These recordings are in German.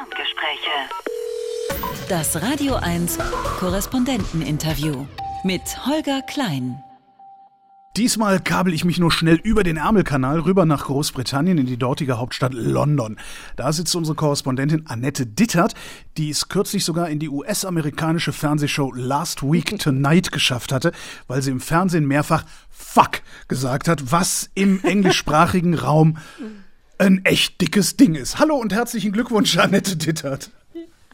Ferngespräche. Das Radio 1 Korrespondenteninterview mit Holger Klein. Diesmal kabel ich mich nur schnell über den Ärmelkanal rüber nach Großbritannien in die dortige Hauptstadt London. Da sitzt unsere Korrespondentin Annette Dittert, die es kürzlich sogar in die US-amerikanische Fernsehshow Last Week Tonight geschafft hatte, weil sie im Fernsehen mehrfach Fuck gesagt hat, was im englischsprachigen Raum ein echt dickes Ding ist. Hallo und herzlichen Glückwunsch, Annette Dittert.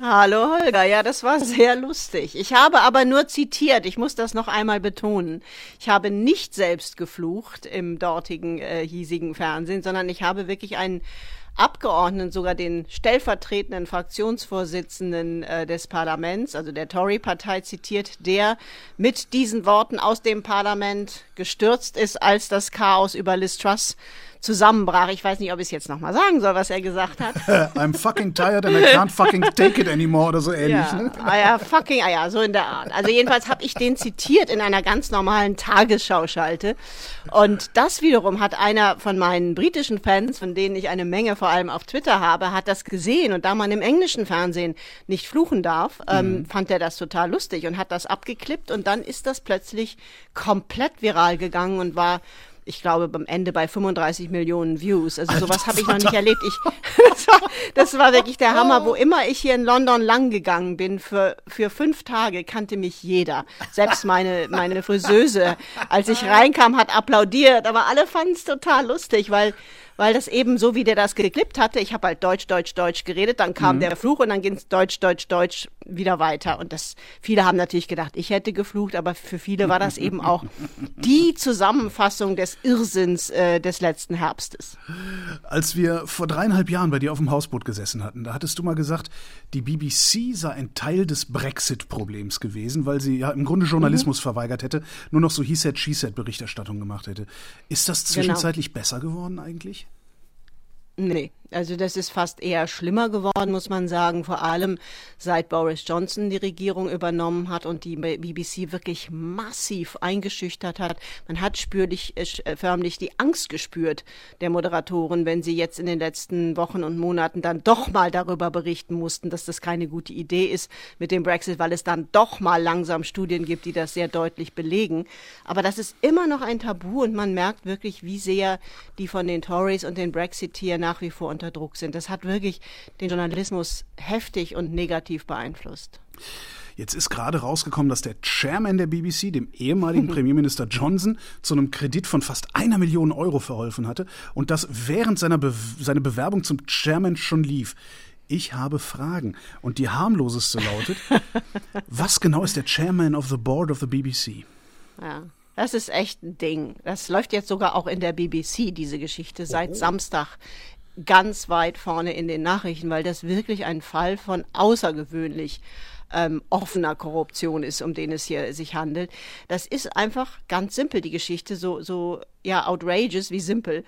Hallo Holger, ja, das war sehr lustig. Ich habe aber nur zitiert, ich muss das noch einmal betonen. Ich habe nicht selbst geflucht im dortigen äh, hiesigen Fernsehen, sondern ich habe wirklich einen Abgeordneten, sogar den stellvertretenden Fraktionsvorsitzenden äh, des Parlaments, also der Tory-Partei zitiert, der mit diesen Worten aus dem Parlament gestürzt ist, als das Chaos über Liz Truss zusammenbrach. Ich weiß nicht, ob ich es jetzt nochmal sagen soll, was er gesagt hat. I'm fucking tired and I can't fucking take it anymore oder so ähnlich. Ja, ne? ah ja fucking, ah ja, so in der Art. Also jedenfalls habe ich den zitiert in einer ganz normalen Tagesschauschalte. Und das wiederum hat einer von meinen britischen Fans, von denen ich eine Menge vor allem auf Twitter habe, hat das gesehen. Und da man im englischen Fernsehen nicht fluchen darf, ähm, mhm. fand er das total lustig und hat das abgeklippt. Und dann ist das plötzlich komplett viral gegangen und war ich glaube, am Ende bei 35 Millionen Views. Also sowas habe ich noch nicht erlebt. Ich, das, war, das war wirklich der Hammer. Wo immer ich hier in London lang gegangen bin, für, für fünf Tage kannte mich jeder. Selbst meine, meine Friseuse, als ich reinkam, hat applaudiert. Aber alle fanden es total lustig, weil weil das eben so, wie der das geklippt hatte, ich habe halt Deutsch, Deutsch, Deutsch geredet, dann kam mhm. der Fluch und dann ging es Deutsch, Deutsch, Deutsch wieder weiter. Und das, viele haben natürlich gedacht, ich hätte geflucht, aber für viele war das eben auch die Zusammenfassung des Irrsinns äh, des letzten Herbstes. Als wir vor dreieinhalb Jahren bei dir auf dem Hausboot gesessen hatten, da hattest du mal gesagt, die BBC sei ein Teil des Brexit-Problems gewesen, weil sie ja im Grunde Journalismus mhm. verweigert hätte, nur noch so He said, She said Berichterstattung gemacht hätte. Ist das genau. zwischenzeitlich genau. besser geworden eigentlich? Nee, also das ist fast eher schlimmer geworden, muss man sagen, vor allem seit Boris Johnson die Regierung übernommen hat und die BBC wirklich massiv eingeschüchtert hat. Man hat spürlich, äh, förmlich die Angst gespürt der Moderatoren, wenn sie jetzt in den letzten Wochen und Monaten dann doch mal darüber berichten mussten, dass das keine gute Idee ist mit dem Brexit, weil es dann doch mal langsam Studien gibt, die das sehr deutlich belegen. Aber das ist immer noch ein Tabu und man merkt wirklich, wie sehr die von den Tories und den Brexiteer nach wie vor unter Druck sind. Das hat wirklich den Journalismus heftig und negativ beeinflusst. Jetzt ist gerade rausgekommen, dass der Chairman der BBC, dem ehemaligen Premierminister Johnson, zu einem Kredit von fast einer Million Euro verholfen hatte und das während seiner Be seine Bewerbung zum Chairman schon lief. Ich habe Fragen und die harmloseste lautet, was genau ist der Chairman of the Board of the BBC? Ja. Das ist echt ein Ding. Das läuft jetzt sogar auch in der BBC, diese Geschichte, seit oh. Samstag ganz weit vorne in den Nachrichten, weil das wirklich ein Fall von außergewöhnlich ähm, offener Korruption ist, um den es hier sich handelt. Das ist einfach ganz simpel, die Geschichte, so, so ja, outrageous wie simpel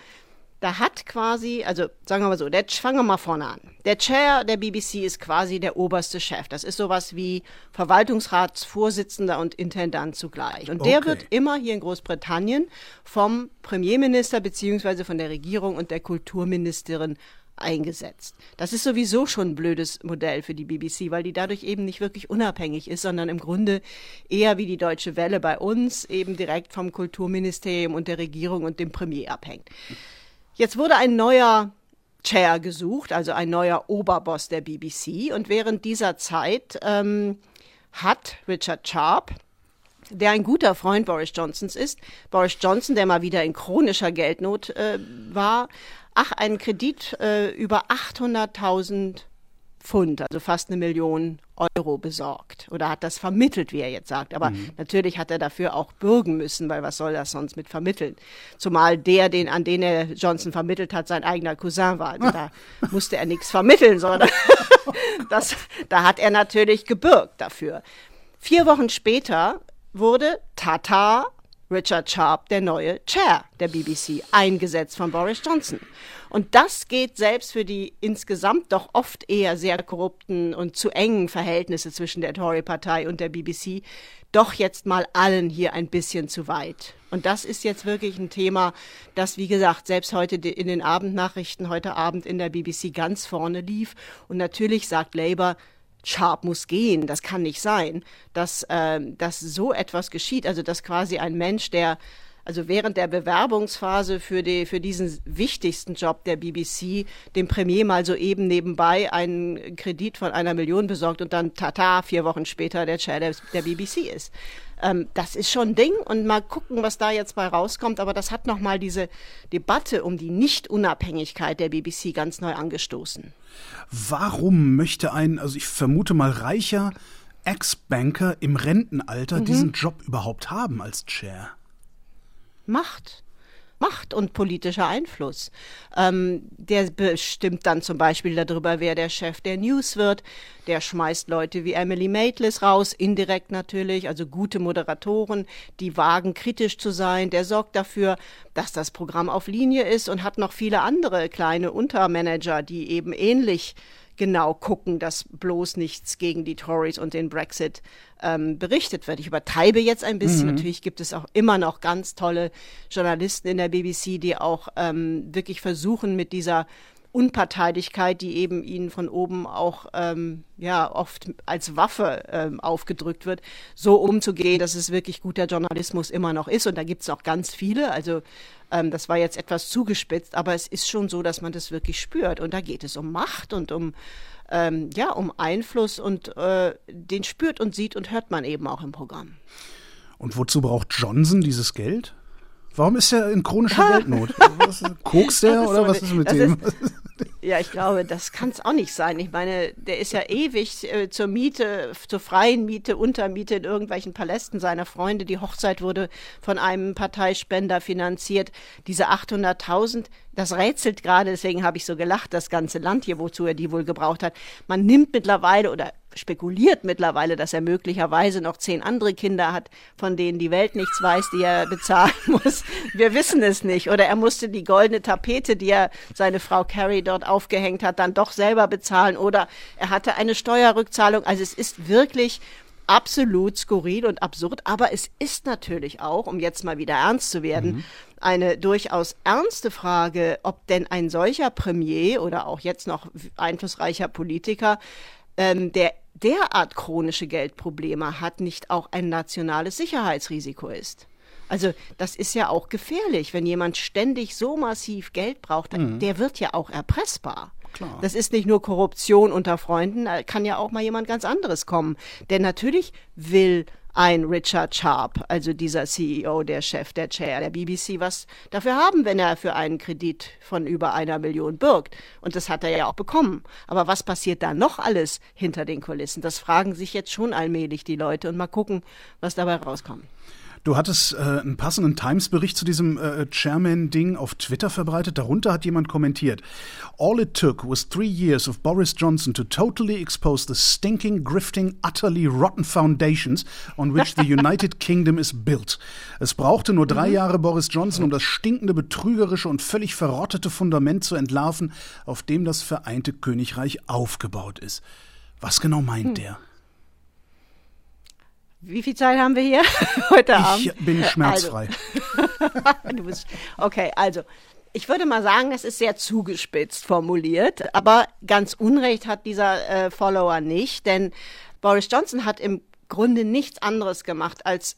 da hat quasi, also sagen wir mal so, der, fangen wir mal vorne an. Der Chair der BBC ist quasi der oberste Chef. Das ist sowas wie Verwaltungsratsvorsitzender und Intendant zugleich. Und der okay. wird immer hier in Großbritannien vom Premierminister beziehungsweise von der Regierung und der Kulturministerin eingesetzt. Das ist sowieso schon ein blödes Modell für die BBC, weil die dadurch eben nicht wirklich unabhängig ist, sondern im Grunde eher wie die Deutsche Welle bei uns eben direkt vom Kulturministerium und der Regierung und dem Premier abhängt. Jetzt wurde ein neuer Chair gesucht, also ein neuer Oberboss der BBC. Und während dieser Zeit ähm, hat Richard Sharp, der ein guter Freund Boris Johnsons ist, Boris Johnson, der mal wieder in chronischer Geldnot äh, war, ach, einen Kredit äh, über 800.000 Pfund, also fast eine Million Euro besorgt oder hat das vermittelt, wie er jetzt sagt. Aber mhm. natürlich hat er dafür auch bürgen müssen, weil was soll das sonst mit vermitteln? Zumal der, den, an den er Johnson vermittelt hat, sein eigener Cousin war. Also da musste er nichts vermitteln, sondern das, da hat er natürlich gebürgt dafür. Vier Wochen später wurde Tata Richard Sharp der neue Chair der BBC, eingesetzt von Boris Johnson. Und das geht selbst für die insgesamt doch oft eher sehr korrupten und zu engen Verhältnisse zwischen der Tory-Partei und der BBC doch jetzt mal allen hier ein bisschen zu weit. Und das ist jetzt wirklich ein Thema, das, wie gesagt, selbst heute in den Abendnachrichten heute Abend in der BBC ganz vorne lief. Und natürlich sagt Labour, Sharp muss gehen. Das kann nicht sein, dass, äh, dass so etwas geschieht. Also dass quasi ein Mensch, der also während der Bewerbungsphase für, die, für diesen wichtigsten Job der BBC dem Premier mal so eben nebenbei einen Kredit von einer Million besorgt und dann tata, vier Wochen später der Chair der, der BBC ist. Ähm, das ist schon ein Ding und mal gucken, was da jetzt bei rauskommt. Aber das hat nochmal diese Debatte um die Nichtunabhängigkeit der BBC ganz neu angestoßen. Warum möchte ein, also ich vermute mal reicher Ex-Banker im Rentenalter mhm. diesen Job überhaupt haben als Chair? Macht. Macht und politischer Einfluss. Ähm, der bestimmt dann zum Beispiel darüber, wer der Chef der News wird. Der schmeißt Leute wie Emily Maitlis raus, indirekt natürlich, also gute Moderatoren, die wagen, kritisch zu sein. Der sorgt dafür, dass das Programm auf Linie ist und hat noch viele andere kleine Untermanager, die eben ähnlich genau gucken, dass bloß nichts gegen die Tories und den Brexit ähm, berichtet wird. Ich übertreibe jetzt ein bisschen. Mhm. Natürlich gibt es auch immer noch ganz tolle Journalisten in der BBC, die auch ähm, wirklich versuchen, mit dieser Unparteilichkeit, die eben ihnen von oben auch ähm, ja oft als Waffe ähm, aufgedrückt wird, so umzugehen, dass es wirklich guter Journalismus immer noch ist. Und da gibt es auch ganz viele. Also ähm, das war jetzt etwas zugespitzt, aber es ist schon so, dass man das wirklich spürt. Und da geht es um Macht und um ähm, ja um Einfluss und äh, den spürt und sieht und hört man eben auch im Programm. Und wozu braucht Johnson dieses Geld? Warum ist er in chronischer Geldnot? Kokst er oder so was ist mit dem? Ist, ja, ich glaube, das kann es auch nicht sein. Ich meine, der ist ja ewig äh, zur Miete, zur freien Miete, Untermiete in irgendwelchen Palästen seiner Freunde. Die Hochzeit wurde von einem Parteispender finanziert. Diese 800.000, das rätselt gerade, deswegen habe ich so gelacht, das ganze Land hier, wozu er die wohl gebraucht hat. Man nimmt mittlerweile oder spekuliert mittlerweile, dass er möglicherweise noch zehn andere Kinder hat, von denen die Welt nichts weiß, die er bezahlen muss. Wir wissen es nicht. Oder er musste die goldene Tapete, die er seine Frau Carrie dort aufgehängt hat, dann doch selber bezahlen. Oder er hatte eine Steuerrückzahlung. Also es ist wirklich absolut skurril und absurd, aber es ist natürlich auch, um jetzt mal wieder ernst zu werden, mhm. eine durchaus ernste Frage, ob denn ein solcher Premier oder auch jetzt noch einflussreicher Politiker ähm, der derart chronische Geldprobleme hat, nicht auch ein nationales Sicherheitsrisiko ist. Also das ist ja auch gefährlich, wenn jemand ständig so massiv Geld braucht, mhm. der wird ja auch erpressbar. Klar. Das ist nicht nur Korruption unter Freunden, da kann ja auch mal jemand ganz anderes kommen. Denn natürlich will ein Richard Sharp, also dieser CEO, der Chef, der Chair der BBC, was dafür haben, wenn er für einen Kredit von über einer Million birgt. Und das hat er ja auch bekommen. Aber was passiert da noch alles hinter den Kulissen? Das fragen sich jetzt schon allmählich die Leute und mal gucken, was dabei rauskommt. Du hattest äh, einen passenden Times-Bericht zu diesem äh, Chairman-Ding auf Twitter verbreitet. Darunter hat jemand kommentiert: All it took was three years of Boris Johnson to totally expose the stinking, grifting, utterly rotten foundations on which the United Kingdom is built. Es brauchte nur drei mhm. Jahre Boris Johnson, um das stinkende, betrügerische und völlig verrottete Fundament zu entlarven, auf dem das Vereinte Königreich aufgebaut ist. Was genau meint hm. der? Wie viel Zeit haben wir hier heute Abend? Ich bin schmerzfrei. Also, du bist, okay, also ich würde mal sagen, das ist sehr zugespitzt formuliert, aber ganz Unrecht hat dieser äh, Follower nicht, denn Boris Johnson hat im Grunde nichts anderes gemacht, als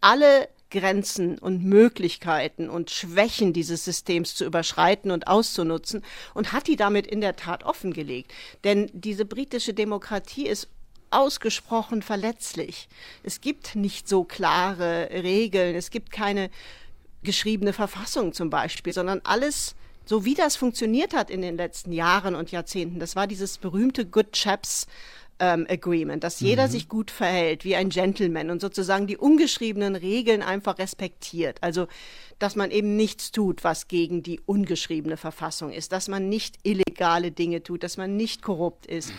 alle Grenzen und Möglichkeiten und Schwächen dieses Systems zu überschreiten und auszunutzen und hat die damit in der Tat offengelegt. Denn diese britische Demokratie ist ausgesprochen verletzlich. Es gibt nicht so klare Regeln, es gibt keine geschriebene Verfassung zum Beispiel, sondern alles, so wie das funktioniert hat in den letzten Jahren und Jahrzehnten, das war dieses berühmte Good Chaps ähm, Agreement, dass jeder mhm. sich gut verhält wie ein Gentleman und sozusagen die ungeschriebenen Regeln einfach respektiert. Also, dass man eben nichts tut, was gegen die ungeschriebene Verfassung ist, dass man nicht illegale Dinge tut, dass man nicht korrupt ist.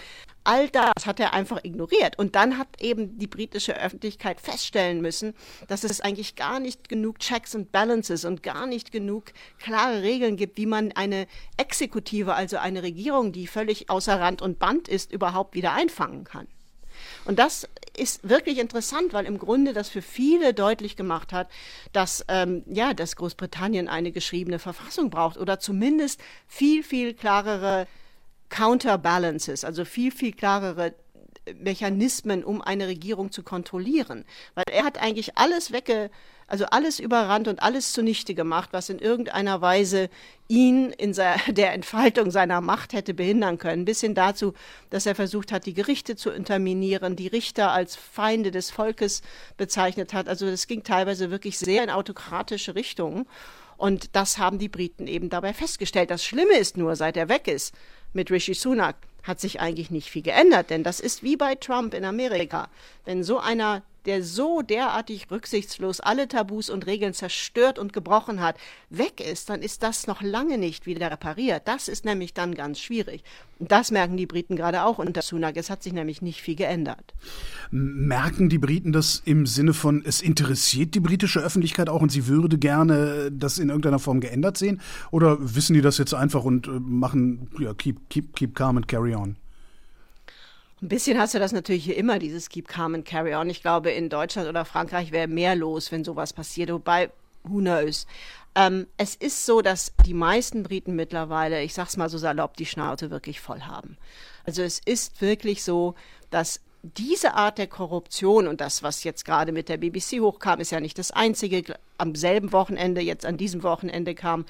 All das hat er einfach ignoriert. Und dann hat eben die britische Öffentlichkeit feststellen müssen, dass es eigentlich gar nicht genug Checks and Balances und gar nicht genug klare Regeln gibt, wie man eine Exekutive, also eine Regierung, die völlig außer Rand und Band ist, überhaupt wieder einfangen kann. Und das ist wirklich interessant, weil im Grunde das für viele deutlich gemacht hat, dass, ähm, ja, dass Großbritannien eine geschriebene Verfassung braucht oder zumindest viel, viel klarere Counterbalances, also viel, viel klarere Mechanismen, um eine Regierung zu kontrollieren. Weil er hat eigentlich alles wegge, also alles überrannt und alles zunichte gemacht, was in irgendeiner Weise ihn in der Entfaltung seiner Macht hätte behindern können, bis hin dazu, dass er versucht hat, die Gerichte zu unterminieren, die Richter als Feinde des Volkes bezeichnet hat. Also das ging teilweise wirklich sehr in autokratische Richtungen. Und das haben die Briten eben dabei festgestellt. Das Schlimme ist nur, seit er weg ist mit Rishi Sunak, hat sich eigentlich nicht viel geändert, denn das ist wie bei Trump in Amerika. Wenn so einer der so derartig rücksichtslos alle Tabus und Regeln zerstört und gebrochen hat, weg ist, dann ist das noch lange nicht wieder repariert. Das ist nämlich dann ganz schwierig. Und das merken die Briten gerade auch unter Sunak. Es hat sich nämlich nicht viel geändert. Merken die Briten das im Sinne von, es interessiert die britische Öffentlichkeit auch und sie würde gerne das in irgendeiner Form geändert sehen? Oder wissen die das jetzt einfach und äh, machen, ja, keep, keep, keep calm and carry on? Ein bisschen hast du das natürlich hier immer, dieses Keep Calm and Carry On. Ich glaube, in Deutschland oder Frankreich wäre mehr los, wenn sowas passiert. Wobei, who knows? Ähm, es ist so, dass die meisten Briten mittlerweile, ich sag's mal so salopp, die Schnauze wirklich voll haben. Also es ist wirklich so, dass diese Art der Korruption und das, was jetzt gerade mit der BBC hochkam, ist ja nicht das einzige. Am selben Wochenende, jetzt an diesem Wochenende kam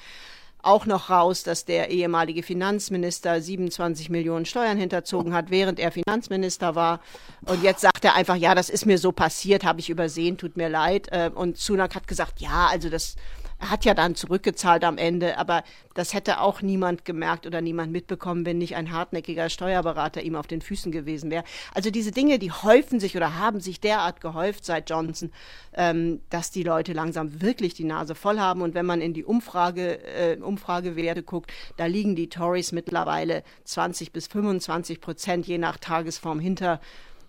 auch noch raus, dass der ehemalige Finanzminister 27 Millionen Steuern hinterzogen hat, während er Finanzminister war. Und jetzt sagt er einfach, ja, das ist mir so passiert, habe ich übersehen, tut mir leid. Äh, und Sunak hat gesagt, ja, also das er hat ja dann zurückgezahlt am Ende, aber das hätte auch niemand gemerkt oder niemand mitbekommen, wenn nicht ein hartnäckiger Steuerberater ihm auf den Füßen gewesen wäre. Also diese Dinge, die häufen sich oder haben sich derart gehäuft seit Johnson, ähm, dass die Leute langsam wirklich die Nase voll haben. Und wenn man in die Umfrage, äh, Umfragewerte guckt, da liegen die Tories mittlerweile 20 bis 25 Prozent je nach Tagesform hinter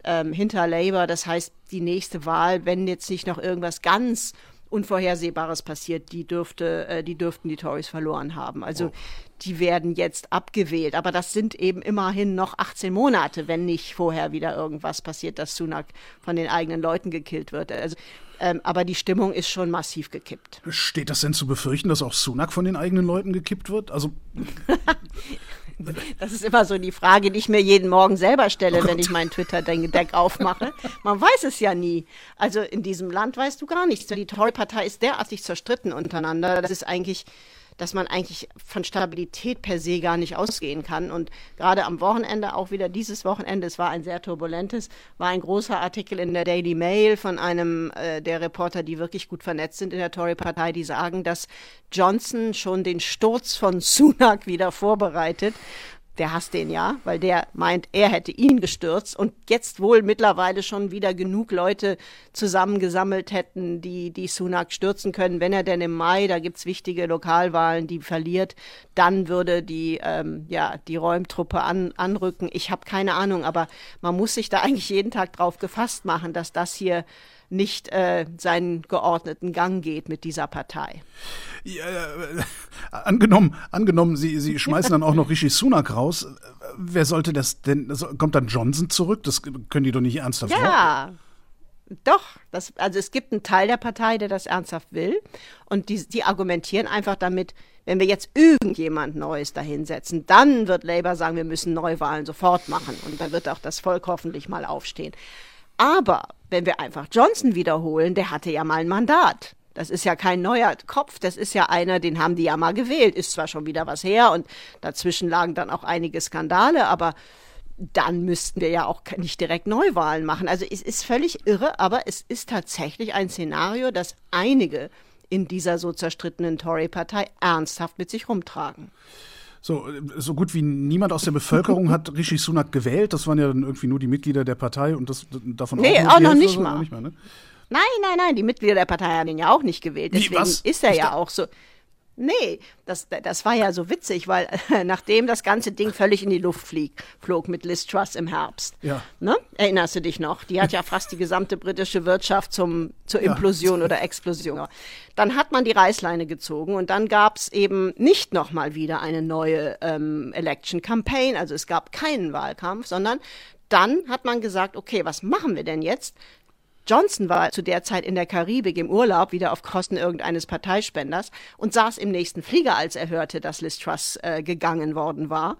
ähm, hinter Labour. Das heißt, die nächste Wahl, wenn jetzt nicht noch irgendwas ganz Unvorhersehbares passiert, die dürfte, äh, die dürften die Tories verloren haben. Also oh. die werden jetzt abgewählt. Aber das sind eben immerhin noch 18 Monate, wenn nicht vorher wieder irgendwas passiert, dass Sunak von den eigenen Leuten gekillt wird. Also ähm, aber die Stimmung ist schon massiv gekippt. Steht das denn zu befürchten, dass auch Sunak von den eigenen Leuten gekippt wird? Also Das ist immer so die Frage, die ich mir jeden Morgen selber stelle, oh wenn ich meinen Twitter-Deck aufmache. Man weiß es ja nie. Also in diesem Land weißt du gar nichts. Die Tory-Partei ist derartig zerstritten untereinander. Das ist eigentlich dass man eigentlich von Stabilität per se gar nicht ausgehen kann. Und gerade am Wochenende, auch wieder dieses Wochenende, es war ein sehr turbulentes, war ein großer Artikel in der Daily Mail von einem äh, der Reporter, die wirklich gut vernetzt sind in der Tory-Partei, die sagen, dass Johnson schon den Sturz von Sunak wieder vorbereitet der hasst den ja, weil der meint, er hätte ihn gestürzt und jetzt wohl mittlerweile schon wieder genug Leute zusammengesammelt hätten, die, die Sunak stürzen können. Wenn er denn im Mai, da gibt's wichtige Lokalwahlen, die verliert, dann würde die, ähm, ja, die Räumtruppe an, anrücken. Ich habe keine Ahnung, aber man muss sich da eigentlich jeden Tag drauf gefasst machen, dass das hier nicht äh, seinen geordneten Gang geht mit dieser Partei. Ja, äh, angenommen, angenommen, Sie, Sie schmeißen dann auch noch Rishi Sunak raus. Wer sollte das denn? Kommt dann Johnson zurück? Das können die doch nicht ernsthaft Ja. Wollen. Doch, das, also es gibt einen Teil der Partei, der das ernsthaft will. Und die, die argumentieren einfach damit, wenn wir jetzt irgendjemand Neues dahinsetzen, dann wird Labour sagen, wir müssen Neuwahlen sofort machen. Und dann wird auch das Volk hoffentlich mal aufstehen. Aber wenn wir einfach Johnson wiederholen, der hatte ja mal ein Mandat. Das ist ja kein neuer Kopf, das ist ja einer, den haben die ja mal gewählt. Ist zwar schon wieder was her und dazwischen lagen dann auch einige Skandale, aber dann müssten wir ja auch nicht direkt Neuwahlen machen. Also es ist völlig irre, aber es ist tatsächlich ein Szenario, das einige in dieser so zerstrittenen Tory-Partei ernsthaft mit sich rumtragen. So, so gut wie niemand aus der Bevölkerung hat Rishi Sunak gewählt. Das waren ja dann irgendwie nur die Mitglieder der Partei und das davon nee, auch, auch noch nicht mal. Nicht mal ne? Nein, nein, nein, die Mitglieder der Partei haben ihn ja auch nicht gewählt. Deswegen Wie, ist er ja auch so. Nee, das, das war ja so witzig, weil äh, nachdem das ganze Ding völlig in die Luft flieg, flog mit Liz Truss im Herbst. Ja. Ne? Erinnerst du dich noch? Die hat ja fast die gesamte britische Wirtschaft zum, zur Ja. Implosion oder Explosion. Dann hat man die Reißleine gezogen und dann gab es eben nicht nochmal wieder eine neue ähm, Election Campaign. Also es gab keinen Wahlkampf, sondern dann hat man gesagt, okay, was machen wir denn jetzt? Johnson war zu der Zeit in der Karibik im Urlaub, wieder auf Kosten irgendeines Parteispenders, und saß im nächsten Flieger, als er hörte, dass Liz Truss äh, gegangen worden war,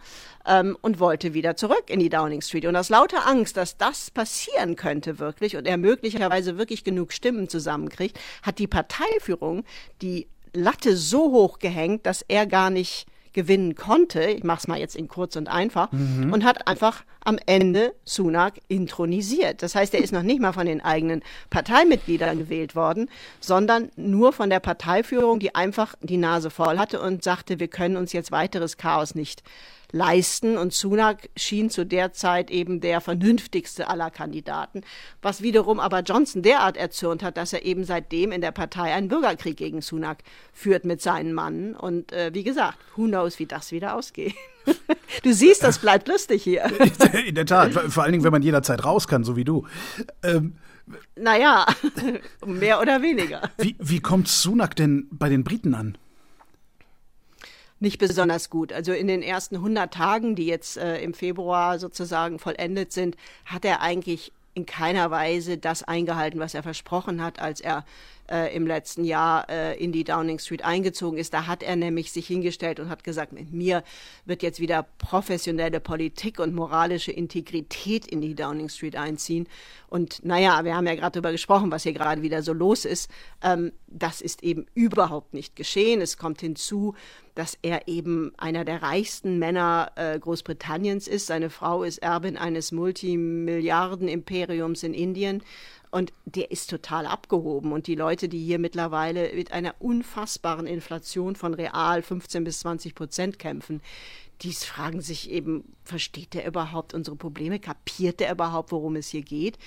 ähm, und wollte wieder zurück in die Downing Street. Und aus lauter Angst, dass das passieren könnte wirklich und er möglicherweise wirklich genug Stimmen zusammenkriegt, hat die Parteiführung die Latte so hoch gehängt, dass er gar nicht gewinnen konnte, ich mach's mal jetzt in kurz und einfach, und hat einfach am Ende Sunak intronisiert. Das heißt, er ist noch nicht mal von den eigenen Parteimitgliedern gewählt worden, sondern nur von der Parteiführung, die einfach die Nase voll hatte und sagte, wir können uns jetzt weiteres Chaos nicht leisten. Und Sunak schien zu der Zeit eben der vernünftigste aller Kandidaten, was wiederum aber Johnson derart erzürnt hat, dass er eben seitdem in der Partei einen Bürgerkrieg gegen Sunak führt mit seinen Mannen. Und äh, wie gesagt, who knows, wie das wieder ausgeht. du siehst, das bleibt lustig hier. In der Tat, vor allen Dingen, wenn man jederzeit raus kann, so wie du. Ähm, naja, mehr oder weniger. wie, wie kommt Sunak denn bei den Briten an? nicht besonders gut. Also in den ersten 100 Tagen, die jetzt äh, im Februar sozusagen vollendet sind, hat er eigentlich in keiner Weise das eingehalten, was er versprochen hat, als er äh, im letzten Jahr äh, in die Downing Street eingezogen ist. Da hat er nämlich sich hingestellt und hat gesagt, mit mir wird jetzt wieder professionelle Politik und moralische Integrität in die Downing Street einziehen. Und naja, wir haben ja gerade darüber gesprochen, was hier gerade wieder so los ist. Ähm, das ist eben überhaupt nicht geschehen. Es kommt hinzu, dass er eben einer der reichsten Männer äh, Großbritanniens ist. Seine Frau ist Erbin eines Multimilliarden-Imperiums in Indien. Und der ist total abgehoben. Und die Leute, die hier mittlerweile mit einer unfassbaren Inflation von real 15 bis 20 Prozent kämpfen, die fragen sich eben, versteht er überhaupt unsere Probleme? Kapiert er überhaupt, worum es hier geht?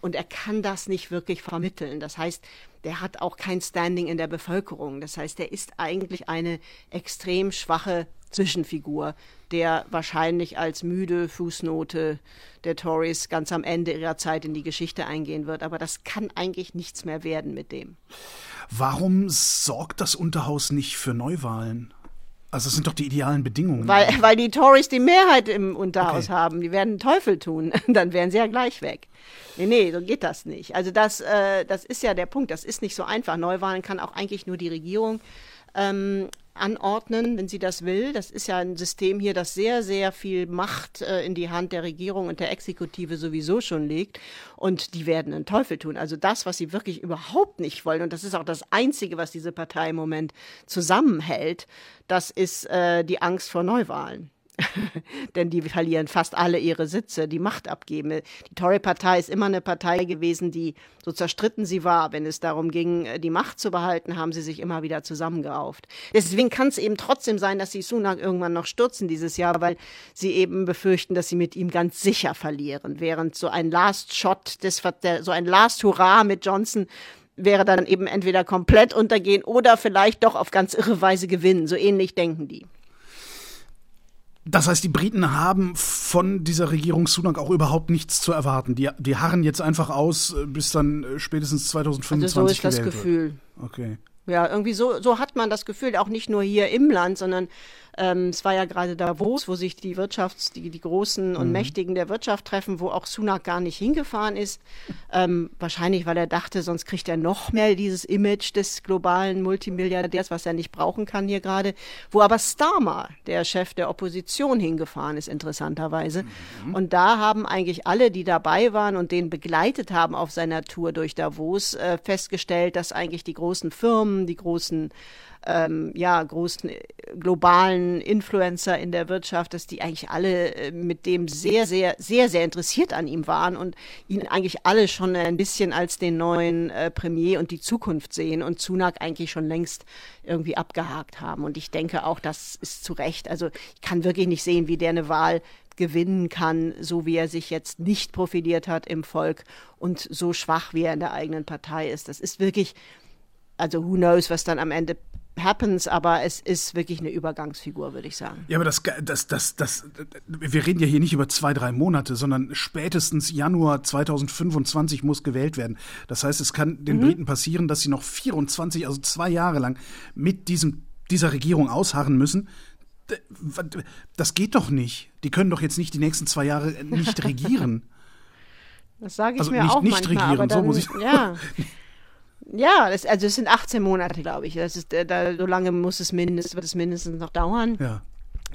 Und er kann das nicht wirklich vermitteln. Das heißt, der hat auch kein Standing in der Bevölkerung. Das heißt, er ist eigentlich eine extrem schwache Zwischenfigur, der wahrscheinlich als müde Fußnote der Tories ganz am Ende ihrer Zeit in die Geschichte eingehen wird. Aber das kann eigentlich nichts mehr werden mit dem. Warum sorgt das Unterhaus nicht für Neuwahlen? Also es sind doch die idealen Bedingungen. Weil, weil die Tories die Mehrheit im Unterhaus Okay. haben. Die werden den Teufel tun. Dann wären sie ja gleich weg. Nee, nee, so geht das nicht. Also das, äh, das ist ja der Punkt. Das ist nicht so einfach. Neuwahlen kann auch eigentlich nur die Regierung ähm, anordnen, wenn sie das will. Das ist ja ein System hier, das sehr, sehr viel Macht äh, in die Hand der Regierung und der Exekutive sowieso schon legt. Und die werden einen Teufel tun. Also das, was sie wirklich überhaupt nicht wollen, und das ist auch das Einzige, was diese Partei im Moment zusammenhält, das ist äh, die Angst vor Neuwahlen. Denn die verlieren fast alle ihre Sitze, die Macht abgeben. Die Tory-Partei ist immer eine Partei gewesen, die, so zerstritten sie war, wenn es darum ging, die Macht zu behalten, haben sie sich immer wieder zusammengerauft. Deswegen kann es eben trotzdem sein, dass sie Sunak irgendwann noch stürzen dieses Jahr, weil sie eben befürchten, dass sie mit ihm ganz sicher verlieren. Während so ein Last Shot, des, so ein Last Hurra mit Johnson wäre dann eben entweder komplett untergehen oder vielleicht doch auf ganz irre Weise gewinnen. So ähnlich denken die. Das heißt, die Briten haben von dieser Regierung Sunak auch überhaupt nichts zu erwarten. Die, die harren jetzt einfach aus, äh, bis dann äh, spätestens 2025 Also so ist das Gefühl. Wird. Okay. Ja, irgendwie so, so hat man das Gefühl, auch nicht nur hier im Land, sondern ähm, es war ja gerade Davos, wo sich die Wirtschafts-, die, die Großen und Mächtigen der Wirtschaft treffen, wo auch Sunak gar nicht hingefahren ist. Ähm, wahrscheinlich, weil er dachte, sonst kriegt er noch mehr dieses Image des globalen Multimilliardärs, was er nicht brauchen kann hier gerade. Wo aber Starmer, der Chef der Opposition, hingefahren ist, interessanterweise. Und da haben eigentlich alle, die dabei waren und den begleitet haben auf seiner Tour durch Davos, äh, festgestellt, dass eigentlich die großen Firmen, die großen ähm, ja, großen äh, globalen Influencer in der Wirtschaft, dass die eigentlich alle äh, mit dem sehr, sehr, sehr, sehr interessiert an ihm waren und ihn eigentlich alle schon ein bisschen als den neuen äh, Premier und die Zukunft sehen und Sunak eigentlich schon längst irgendwie abgehakt haben. Und ich denke auch, das ist zu Recht. Also ich kann wirklich nicht sehen, wie der eine Wahl gewinnen kann, so wie er sich jetzt nicht profiliert hat im Volk und so schwach, wie er in der eigenen Partei ist. Das ist wirklich, also who knows, was dann am Ende happens, aber es ist wirklich eine Übergangsfigur, würde ich sagen. Ja, aber das, das, das, das, wir reden ja hier nicht über zwei, drei Monate, sondern spätestens Januar 2025 muss gewählt werden. Das heißt, es kann den mhm. Briten passieren, dass sie noch 24, also zwei Jahre lang mit diesem, dieser Regierung ausharren müssen. Das geht doch nicht. Die können doch jetzt nicht die nächsten zwei Jahre nicht regieren. Das sage ich also mir nicht, auch nicht manchmal, regieren, dann, so muss ich. Ja. Ja, das, also es sind 18 Monate, glaube ich. Das ist, äh, da, so lange muss es mindestens, wird es mindestens noch dauern. Ja.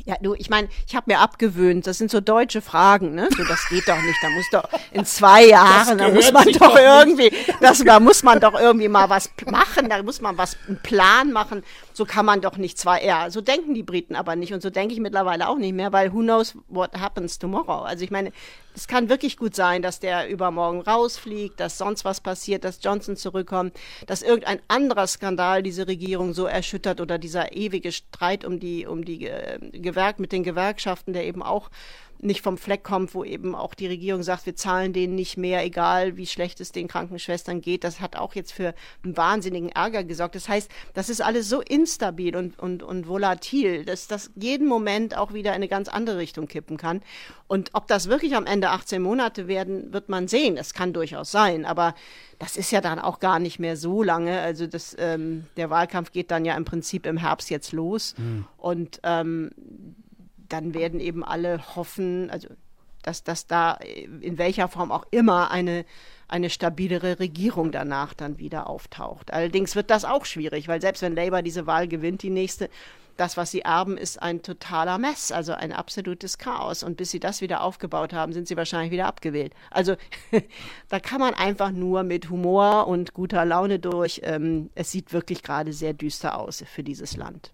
Ja, du, ich meine, ich habe mir abgewöhnt, das sind so deutsche Fragen, ne? So, das geht doch nicht. Da muss doch in zwei Jahren, da muss man doch, doch irgendwie, das, da muss man doch irgendwie mal was machen, da muss man was, einen Plan machen. So kann man doch nicht zwei, ja, so denken die Briten aber nicht und so denke ich mittlerweile auch nicht mehr, weil who knows what happens tomorrow. Also ich meine, es kann wirklich gut sein, dass der übermorgen rausfliegt, dass sonst was passiert, dass Johnson zurückkommt, dass irgendein anderer Skandal diese Regierung so erschüttert oder dieser ewige Streit um die, um die äh, Gewerk mit den Gewerkschaften, der eben auch nicht vom Fleck kommt, wo eben auch die Regierung sagt, wir zahlen denen nicht mehr, egal wie schlecht es den Krankenschwestern geht. Das hat auch jetzt für einen wahnsinnigen Ärger gesorgt. Das heißt, das ist alles so instabil und, und, und volatil, dass das jeden Moment auch wieder in eine ganz andere Richtung kippen kann. Und ob das wirklich am Ende 18 Monate werden, wird man sehen. Das kann durchaus sein. Aber das ist ja dann auch gar nicht mehr so lange. Also das, ähm, der Wahlkampf geht dann ja im Prinzip im Herbst jetzt los. Mhm. Und ähm, dann werden eben alle hoffen, also dass, dass da in welcher Form auch immer eine, eine stabilere Regierung danach dann wieder auftaucht. Allerdings wird das auch schwierig, weil selbst wenn Labour diese Wahl gewinnt, die nächste, das, was sie erben, ist ein totaler Mess, also ein absolutes Chaos. Und bis sie das wieder aufgebaut haben, sind sie wahrscheinlich wieder abgewählt. Also da kann man einfach nur mit Humor und guter Laune durch. Ähm, es sieht wirklich gerade sehr düster aus für dieses Land.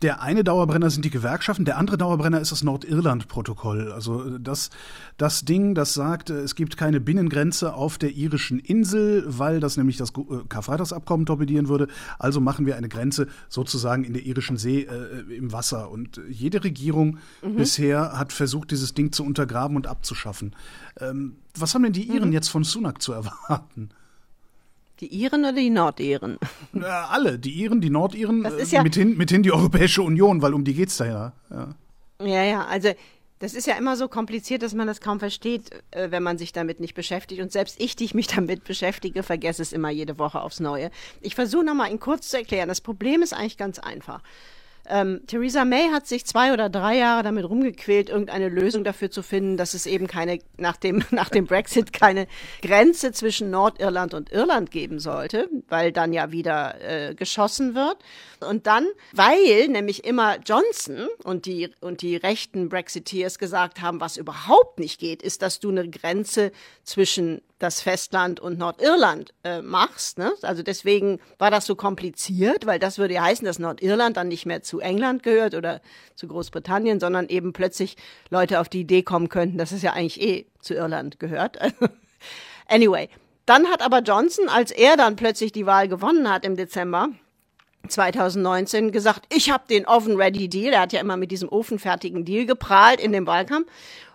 Der eine Dauerbrenner sind die Gewerkschaften, der andere Dauerbrenner ist das Nordirland-Protokoll. Also äh, das, das Ding, das sagt, äh, es gibt keine Binnengrenze auf der irischen Insel, weil das nämlich das äh, Karfreitagsabkommen torpedieren würde. Also machen wir eine Grenze sozusagen in der irischen See äh, im Wasser. Und jede Regierung mhm. bisher hat versucht, dieses Ding zu untergraben und abzuschaffen. Ähm, was haben denn die Iren mhm. jetzt von Sunak zu erwarten? Die Iren oder die Nordiren? Äh, alle, die Iren, die Nordiren, das ist ja, mithin, mithin die Europäische Union, weil um die geht's da ja. Ja, ja, ja also das ist ja immer so kompliziert, dass man das kaum versteht, äh, wenn man sich damit nicht beschäftigt. Und selbst ich, die ich mich damit beschäftige, vergesse es immer jede Woche aufs Neue. Ich versuche nochmal in kurz zu erklären. Das Problem ist eigentlich ganz einfach. Ähm, Theresa May hat sich zwei oder drei Jahre damit rumgequält, irgendeine Lösung dafür zu finden, dass es eben keine, nach dem, nach dem Brexit keine Grenze zwischen Nordirland und Irland geben sollte, weil dann ja wieder äh, geschossen wird. Und dann, weil nämlich immer Johnson und die, und die rechten Brexiteers gesagt haben, was überhaupt nicht geht, ist, dass du eine Grenze zwischen das Festland und Nordirland äh, machst. Ne? Also deswegen war das so kompliziert, weil das würde ja heißen, dass Nordirland dann nicht mehr zu England gehört oder zu Großbritannien, sondern eben plötzlich Leute auf die Idee kommen könnten, dass es ja eigentlich eh zu Irland gehört. anyway, dann hat aber Johnson, als er dann plötzlich die Wahl gewonnen hat im Dezember, 2019 gesagt, ich habe den Oven-Ready-Deal, er hat ja immer mit diesem ofenfertigen Deal geprahlt in dem Wahlkampf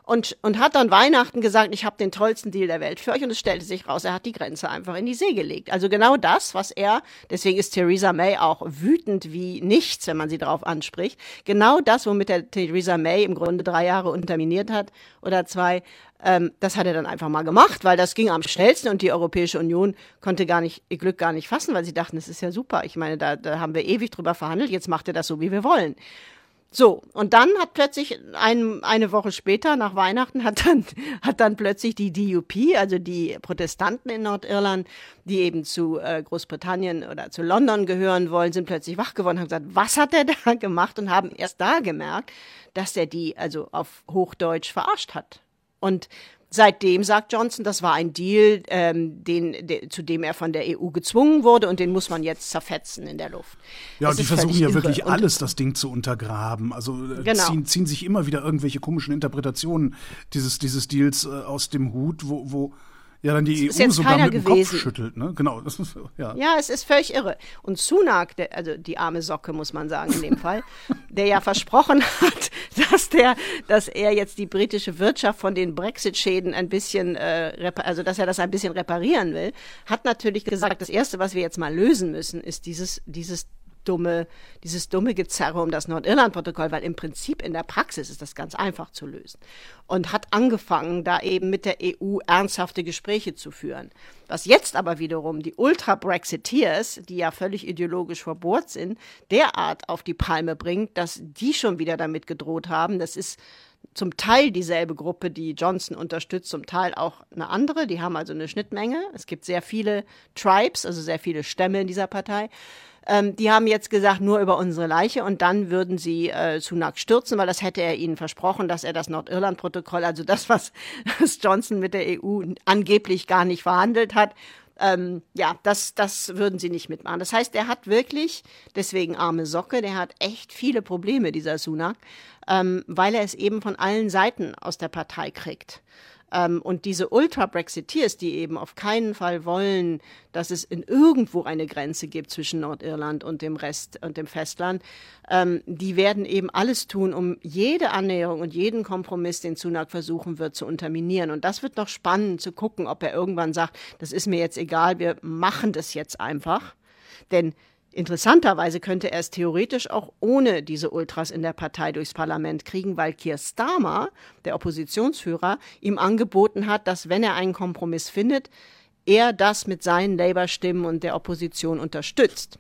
und, und hat dann Weihnachten gesagt, ich habe den tollsten Deal der Welt für euch und es stellte sich raus, er hat die Grenze einfach in die See gelegt. Also genau das, was er, deswegen ist Theresa May auch wütend wie nichts, wenn man sie darauf anspricht, genau das, womit er Theresa May im Grunde drei Jahre unterminiert hat oder zwei, ähm, das hat er dann einfach mal gemacht, weil das ging am schnellsten und die Europäische Union konnte gar nicht, ihr Glück gar nicht fassen, weil sie dachten, das ist ja super. Ich meine, da, da haben wir ewig drüber verhandelt, jetzt macht er das so, wie wir wollen. So, und dann hat plötzlich ein, eine Woche später, nach Weihnachten, hat dann, hat dann plötzlich die DUP, also die Protestanten in Nordirland, die eben zu äh, Großbritannien oder zu London gehören wollen, sind plötzlich wach geworden, haben gesagt, was hat er da gemacht und haben erst da gemerkt, dass er die also auf Hochdeutsch verarscht hat. Und Seitdem sagt Johnson, das war ein Deal, ähm, den, de, zu dem er von der EU gezwungen wurde und den muss man jetzt zerfetzen in der Luft. Ja, und die versuchen ja wirklich irre. alles, das Ding zu untergraben. Also äh, genau. ziehen, ziehen sich immer wieder irgendwelche komischen Interpretationen dieses, dieses Deals äh, aus dem Hut, wo, wo ja dann die EU sogar mit dem gewesen. Kopf schüttelt, ne? Genau. Das ist, ja. ja, es ist völlig irre. Und Sunak, der, also die arme Socke, muss man sagen in dem Fall, der ja versprochen hat, dass der, dass er jetzt die britische Wirtschaft von den Brexit-Schäden ein bisschen, äh, also dass er das ein bisschen reparieren will, hat natürlich gesagt, das erste, was wir jetzt mal lösen müssen, ist dieses, dieses dumme, dieses dumme Gezerre um das Nordirland-Protokoll, weil im Prinzip in der Praxis ist das ganz einfach zu lösen. Und hat angefangen, da eben mit der EU ernsthafte Gespräche zu führen. Was jetzt aber wiederum die Ultra-Brexiteers, die ja völlig ideologisch verbohrt sind, derart auf die Palme bringt, dass die schon wieder damit gedroht haben. Das ist zum Teil dieselbe Gruppe, die Johnson unterstützt, zum Teil auch eine andere. Die haben also eine Schnittmenge. Es gibt sehr viele Tribes, also sehr viele Stämme in dieser Partei. Ähm, die haben jetzt gesagt, nur über unsere Leiche und dann würden sie äh, Sunak stürzen, weil das hätte er ihnen versprochen, dass er das Nordirland-Protokoll, also das, was, was Johnson mit der EU angeblich gar nicht verhandelt hat, ähm, ja, das, das würden sie nicht mitmachen. Das heißt, er hat wirklich, deswegen arme Socke, der hat echt viele Probleme, dieser Sunak, ähm, weil er es eben von allen Seiten aus der Partei kriegt. Ähm, und diese Ultra-Brexiteers, die eben auf keinen Fall wollen, dass es in irgendwo eine Grenze gibt zwischen Nordirland und dem Rest und dem Festland, ähm, die werden eben alles tun, um jede Annäherung und jeden Kompromiss, den Sunak versuchen wird, zu unterminieren. Und das wird noch spannend zu gucken, ob er irgendwann sagt, das ist mir jetzt egal, wir machen das jetzt einfach. Denn Interessanterweise könnte er es theoretisch auch ohne diese Ultras in der Partei durchs Parlament kriegen, weil Keir Starmer, der Oppositionsführer, ihm angeboten hat, dass wenn er einen Kompromiss findet, er das mit seinen Labour-Stimmen und der Opposition unterstützt.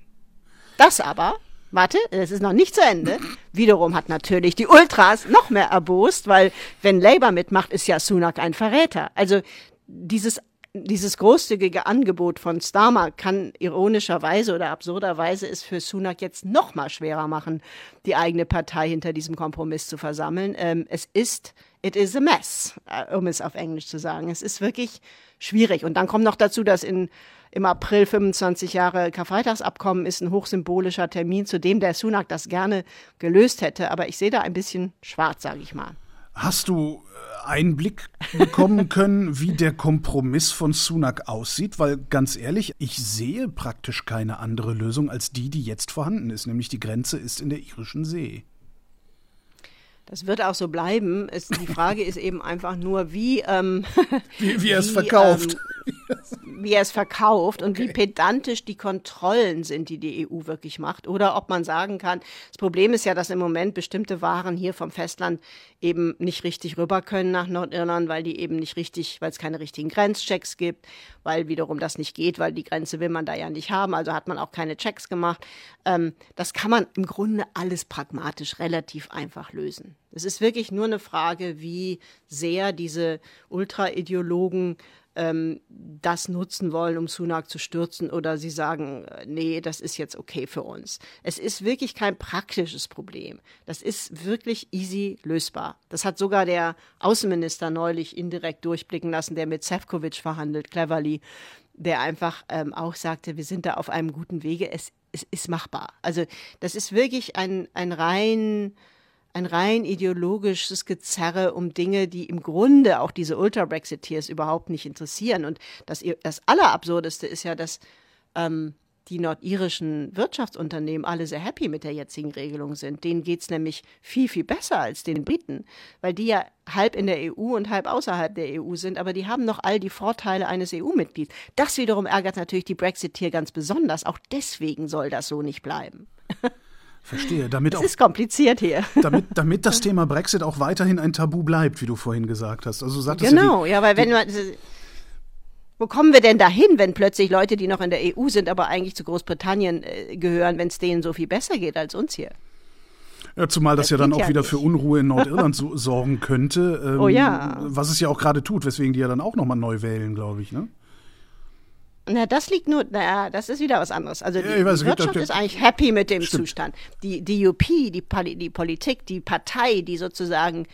Das aber, warte, es ist noch nicht zu Ende, wiederum hat natürlich die Ultras noch mehr erbost, weil wenn Labour mitmacht, ist ja Sunak ein Verräter. Also dieses dieses großzügige Angebot von Starmer kann ironischerweise oder absurderweise es für Sunak jetzt noch mal schwerer machen, die eigene Partei hinter diesem Kompromiss zu versammeln. Ähm, es ist, it is a mess, äh, um es auf Englisch zu sagen. Es ist wirklich schwierig. Und dann kommt noch dazu, dass in im April 25 Jahre Karfreitagsabkommen ist ein hochsymbolischer Termin, zu dem der Sunak das gerne gelöst hätte. Aber ich sehe da ein bisschen schwarz, sage ich mal. Hast du Einblick bekommen können, wie der Kompromiss von Sunak aussieht, weil ganz ehrlich, ich sehe praktisch keine andere Lösung als die, die jetzt vorhanden ist, nämlich die Grenze ist in der irischen See. Das wird auch so bleiben. Es, die Frage ist eben einfach nur, wie, ähm, wie, wie er es verkauft. Wie er es verkauft und okay. wie pedantisch die Kontrollen sind, die die EU wirklich macht. Oder ob man sagen kann, das Problem ist ja, dass im Moment bestimmte Waren hier vom Festland eben nicht richtig rüber können nach Nordirland, weil die eben nicht richtig, weil es keine richtigen Grenzchecks gibt, weil wiederum das nicht geht, weil die Grenze will man da ja nicht haben. Also hat man auch keine Checks gemacht. Ähm, das kann man im Grunde alles pragmatisch relativ einfach lösen. Es ist wirklich nur eine Frage, wie sehr diese Ultraideologen ähm, das nutzen wollen, um Sunak zu stürzen, oder sie sagen, äh, nee, das ist jetzt okay für uns. Es ist wirklich kein praktisches Problem. Das ist wirklich easy lösbar. Das hat sogar der Außenminister neulich indirekt durchblicken lassen, der mit Sefcovic verhandelt, cleverly, der einfach ähm, auch sagte, wir sind da auf einem guten Wege. Es, es ist machbar. Also das ist wirklich ein, ein rein ein rein ideologisches Gezerre um Dinge, die im Grunde auch diese Ultra-Brexiteers überhaupt nicht interessieren. Und das, das Allerabsurdeste ist ja, dass ähm, die nordirischen Wirtschaftsunternehmen alle sehr happy mit der jetzigen Regelung sind. Denen geht's nämlich viel, viel besser als den Briten, weil die ja halb in der EU und halb außerhalb der EU sind, aber die haben noch all die Vorteile eines EU-Mitglieds. Das wiederum ärgert natürlich die Brexiteer ganz besonders. Auch deswegen soll das so nicht bleiben. Verstehe. Damit es auch, ist kompliziert hier. Damit, damit das Thema Brexit auch weiterhin ein Tabu bleibt, wie du vorhin gesagt hast. Also sagtest genau, ja, die, ja, weil wenn man. Wo kommen wir denn dahin, wenn plötzlich Leute, die noch in der EU sind, aber eigentlich zu Großbritannien äh, gehören, wenn es denen so viel besser geht als uns hier? Ja, zumal das, das ja dann auch ja wieder nicht. für Unruhe in Nordirland so, sorgen könnte. Ähm, oh ja. Was es ja auch gerade tut, weswegen die ja dann auch nochmal neu wählen, glaube ich, ne? Na, das liegt nur, naja, das ist wieder was anderes. Also die, ja, weiß, Wirtschaft ist eigentlich happy mit dem Stimmt. Zustand. Die, die UP, die, die Politik, die Partei, die sozusagen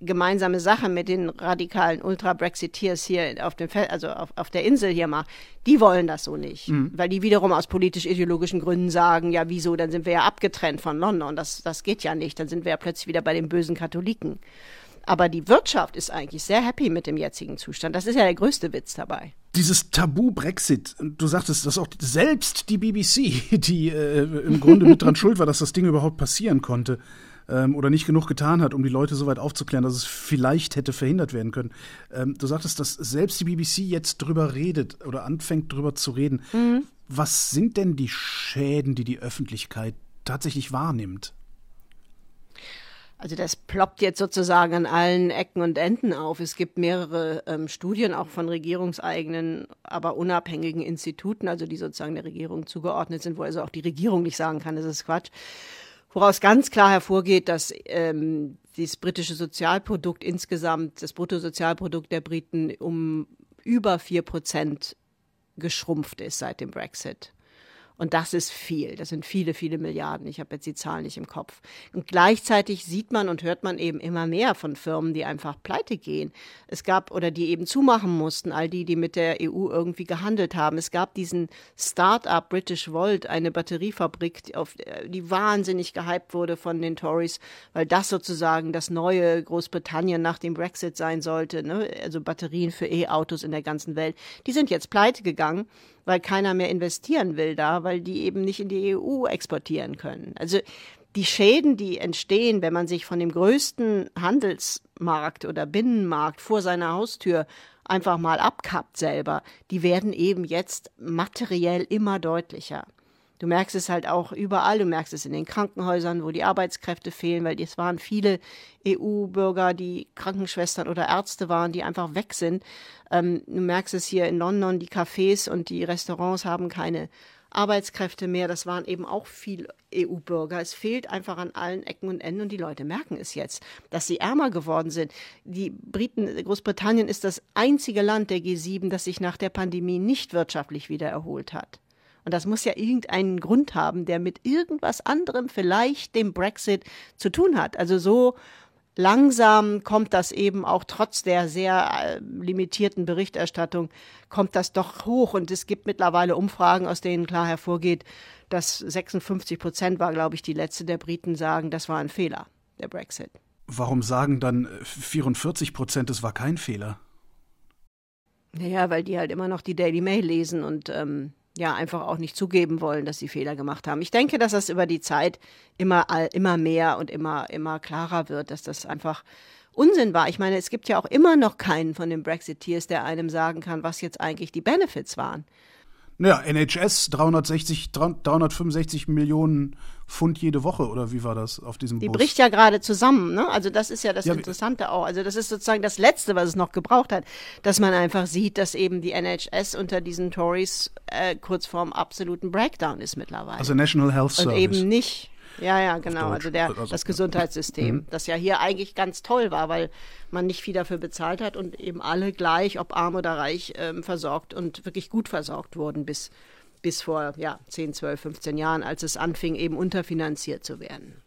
gemeinsame Sache mit den radikalen Ultra-Brexiteers hier auf dem Feld, also auf, auf der Insel hier macht, die wollen das so nicht. Mhm. Weil die wiederum aus politisch-ideologischen Gründen sagen, ja, wieso, dann sind wir ja abgetrennt von London. Das, das geht ja nicht. Dann sind wir ja plötzlich wieder bei den bösen Katholiken. Aber die Wirtschaft ist eigentlich sehr happy mit dem jetzigen Zustand. Das ist ja der größte Witz dabei. Dieses Tabu Brexit, du sagtest, dass auch selbst die BBC, die äh, im Grunde mit dran schuld war, dass das Ding überhaupt passieren konnte, ähm, oder nicht genug getan hat, um die Leute so weit aufzuklären, dass es vielleicht hätte verhindert werden können. Ähm, du sagtest, dass selbst die BBC jetzt drüber redet oder anfängt drüber zu reden. Mhm. Was sind denn die Schäden, die die Öffentlichkeit tatsächlich wahrnimmt? Also das ploppt jetzt sozusagen an allen Ecken und Enden auf. Es gibt mehrere ähm, Studien, auch von regierungseigenen, aber unabhängigen Instituten, also die sozusagen der Regierung zugeordnet sind, wo also auch die Regierung nicht sagen kann, das ist Quatsch. Woraus ganz klar hervorgeht, dass ähm, das britische Sozialprodukt insgesamt, das Bruttosozialprodukt der Briten um über vier Prozent geschrumpft ist seit dem Brexit. Und das ist viel. Das sind viele, viele Milliarden. Ich habe jetzt die Zahlen nicht im Kopf. Und gleichzeitig sieht man und hört man eben immer mehr von Firmen, die einfach pleite gehen. Es gab oder die eben zumachen mussten, all die, die mit der EU irgendwie gehandelt haben. Es gab diesen Start-up British Volt, eine Batteriefabrik, die, auf, die wahnsinnig gehypt wurde von den Tories, weil das sozusagen das neue Großbritannien nach dem Brexit sein sollte. Ne? Also Batterien für E-Autos in der ganzen Welt. Die sind jetzt pleite gegangen weil keiner mehr investieren will da, weil die eben nicht in die EU exportieren können. Also die Schäden, die entstehen, wenn man sich von dem größten Handelsmarkt oder Binnenmarkt vor seiner Haustür einfach mal abkappt selber, die werden eben jetzt materiell immer deutlicher. Du merkst es halt auch überall, du merkst es in den Krankenhäusern, wo die Arbeitskräfte fehlen, weil es waren viele EU-Bürger, die Krankenschwestern oder Ärzte waren, die einfach weg sind. Ähm, du merkst es hier in London, die Cafés und die Restaurants haben keine Arbeitskräfte mehr. Das waren eben auch viele EU-Bürger. Es fehlt einfach an allen Ecken und Enden und die Leute merken es jetzt, dass sie ärmer geworden sind. Die Briten, Großbritannien ist das einzige Land der G7, das sich nach der Pandemie nicht wirtschaftlich wieder erholt hat. Und das muss ja irgendeinen Grund haben, der mit irgendwas anderem, vielleicht dem Brexit, zu tun hat. Also so langsam kommt das eben auch trotz der sehr äh, limitierten Berichterstattung, kommt das doch hoch. Und es gibt mittlerweile Umfragen, aus denen klar hervorgeht, dass 56 Prozent war, glaube ich, die letzte der Briten sagen, das war ein Fehler, der Brexit. Warum sagen dann 44 Prozent, es war kein Fehler? Naja, weil die halt immer noch die Daily Mail lesen und ähm, ja einfach auch nicht zugeben wollen, dass sie Fehler gemacht haben. Ich denke, dass das über die Zeit immer, immer mehr und immer, immer klarer wird, dass das einfach Unsinn war. Ich meine, es gibt ja auch immer noch keinen von den Brexiteers, der einem sagen kann, was jetzt eigentlich die Benefits waren. Ja, NHS 360, 365 Millionen Pfund jede Woche oder wie war das auf diesem Die Bus? bricht ja gerade zusammen, ne? Also das ist ja das ja, Interessante auch. Also das ist sozusagen das Letzte, was es noch gebraucht hat, dass man einfach sieht, dass eben die NHS unter diesen Tories äh, kurz vorm absoluten Breakdown ist mittlerweile. Also National Health Service. Und eben nicht ja, ja, genau. Also der, also, das Gesundheitssystem, mhm. das ja hier eigentlich ganz toll war, weil man nicht viel dafür bezahlt hat und eben alle gleich, ob arm oder reich, ähm, versorgt und wirklich gut versorgt wurden bis, bis vor ja, 10, 12, 15 Jahren, als es anfing, eben unterfinanziert zu werden.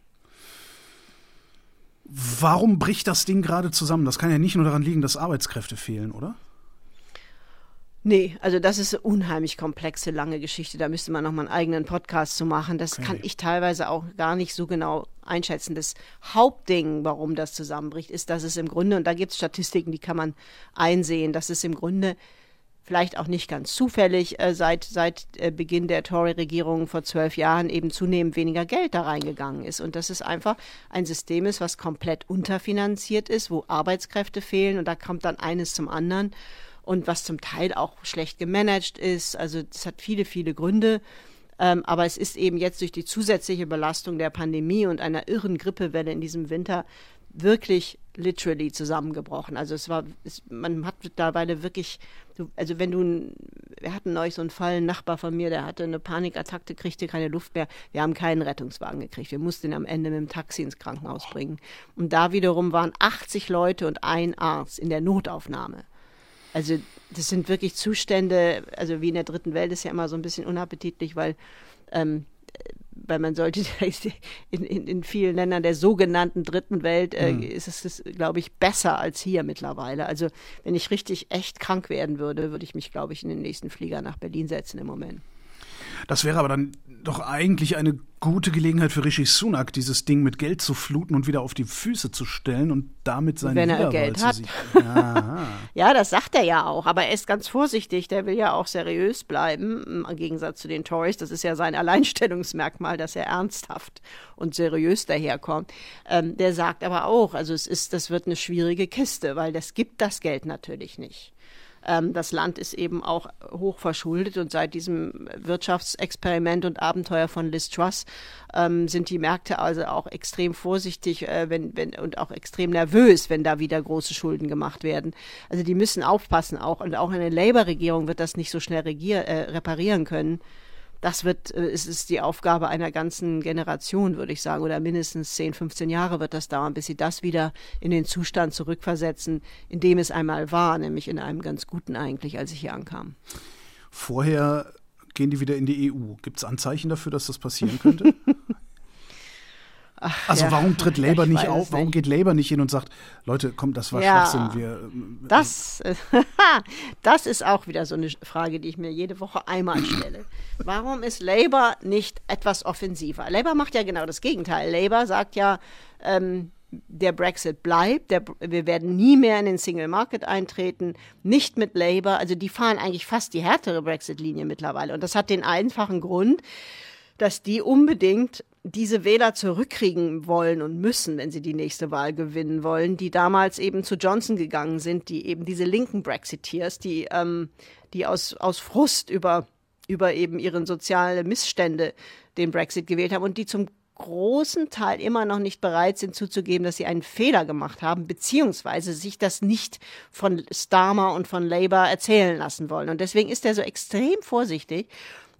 Warum bricht das Ding gerade zusammen? Das kann ja nicht nur daran liegen, dass Arbeitskräfte fehlen, oder? Nee, also das ist eine unheimlich komplexe, lange Geschichte. Da müsste man nochmal einen eigenen Podcast zu machen. Das okay. kann ich teilweise auch gar nicht so genau einschätzen. Das Hauptding, warum das zusammenbricht, ist, dass es im Grunde, und da gibt es Statistiken, die kann man einsehen, dass es im Grunde vielleicht auch nicht ganz zufällig äh, seit, seit äh, Beginn der Tory-Regierung vor zwölf Jahren eben zunehmend weniger Geld da reingegangen ist. Und dass es einfach ein System ist, was komplett unterfinanziert ist, wo Arbeitskräfte fehlen und da kommt dann eines zum anderen und was zum Teil auch schlecht gemanagt ist. Also das hat viele, viele Gründe. Ähm, aber es ist eben jetzt durch die zusätzliche Belastung der Pandemie und einer irren Grippewelle in diesem Winter wirklich literally zusammengebrochen. Also es war, es, man hat mittlerweile wirklich, also wenn du, wir hatten neulich so einen Fall, ein Nachbar von mir, der hatte eine Panikattacke, kriegte keine Luft mehr. Wir haben keinen Rettungswagen gekriegt. Wir mussten ihn am Ende mit dem Taxi ins Krankenhaus bringen. Und da wiederum waren 80 Leute und ein Arzt in der Notaufnahme. Also das sind wirklich Zustände, also wie in der dritten Welt ist ja immer so ein bisschen unappetitlich, weil, ähm, weil man sollte in, in, in vielen Ländern der sogenannten dritten Welt äh, mhm. ist es, glaube ich, besser als hier mittlerweile. Also wenn ich richtig echt krank werden würde, würde ich mich, glaube ich, in den nächsten Flieger nach Berlin setzen im Moment. Das wäre aber dann doch eigentlich eine gute Gelegenheit für Rishi Sunak, dieses Ding mit Geld zu fluten und wieder auf die Füße zu stellen und damit seine Wenn er Geld hat. ja, das sagt er ja auch, aber er ist ganz vorsichtig. Der will ja auch seriös bleiben, im Gegensatz zu den Tories. Das ist ja sein Alleinstellungsmerkmal, dass er ernsthaft und seriös daherkommt. Ähm, der sagt aber auch, also es ist, das wird eine schwierige Kiste, weil das gibt das Geld natürlich nicht. Ähm, das Land ist eben auch hoch verschuldet und seit diesem Wirtschaftsexperiment und Abenteuer von Liz Truss ähm, sind die Märkte also auch extrem vorsichtig äh, wenn, wenn, und auch extrem nervös, wenn da wieder große Schulden gemacht werden. Also die müssen aufpassen auch und auch eine Labour-Regierung wird das nicht so schnell regier, äh, reparieren können das wird, äh, es ist die Aufgabe einer ganzen Generation, würde ich sagen, oder mindestens 10, 15 Jahre wird das dauern, bis sie das wieder in den Zustand zurückversetzen, in dem es einmal war, nämlich in einem ganz guten eigentlich, als ich hier ankam. Vorher gehen die wieder in die EU. Gibt es Anzeichen dafür, dass das passieren könnte? Ach, also ja. warum tritt Labour nicht auf? Warum nicht. geht Labour nicht hin und sagt, Leute, komm, das war ja, Schwachsinn. Wir, äh, das, das ist auch wieder so eine Frage, die ich mir jede Woche einmal stelle. Warum ist Labour nicht etwas offensiver? Labour macht ja genau das Gegenteil. Labour sagt ja, ähm, der Brexit bleibt, der, wir werden nie mehr in den Single Market eintreten, nicht mit Labour. Also die fahren eigentlich fast die härtere Brexit-Linie mittlerweile. Und das hat den einfachen Grund, dass die unbedingt diese Wähler zurückkriegen wollen und müssen, wenn sie die nächste Wahl gewinnen wollen, die damals eben zu Johnson gegangen sind, die eben diese linken Brexiteers, die, ähm, die aus, aus Frust über, über eben ihre sozialen Missstände den Brexit gewählt haben und die zum großen Teil immer noch nicht bereit sind zuzugeben, dass sie einen Fehler gemacht haben, beziehungsweise sich das nicht von Starmer und von Labour erzählen lassen wollen. Und deswegen ist er so extrem vorsichtig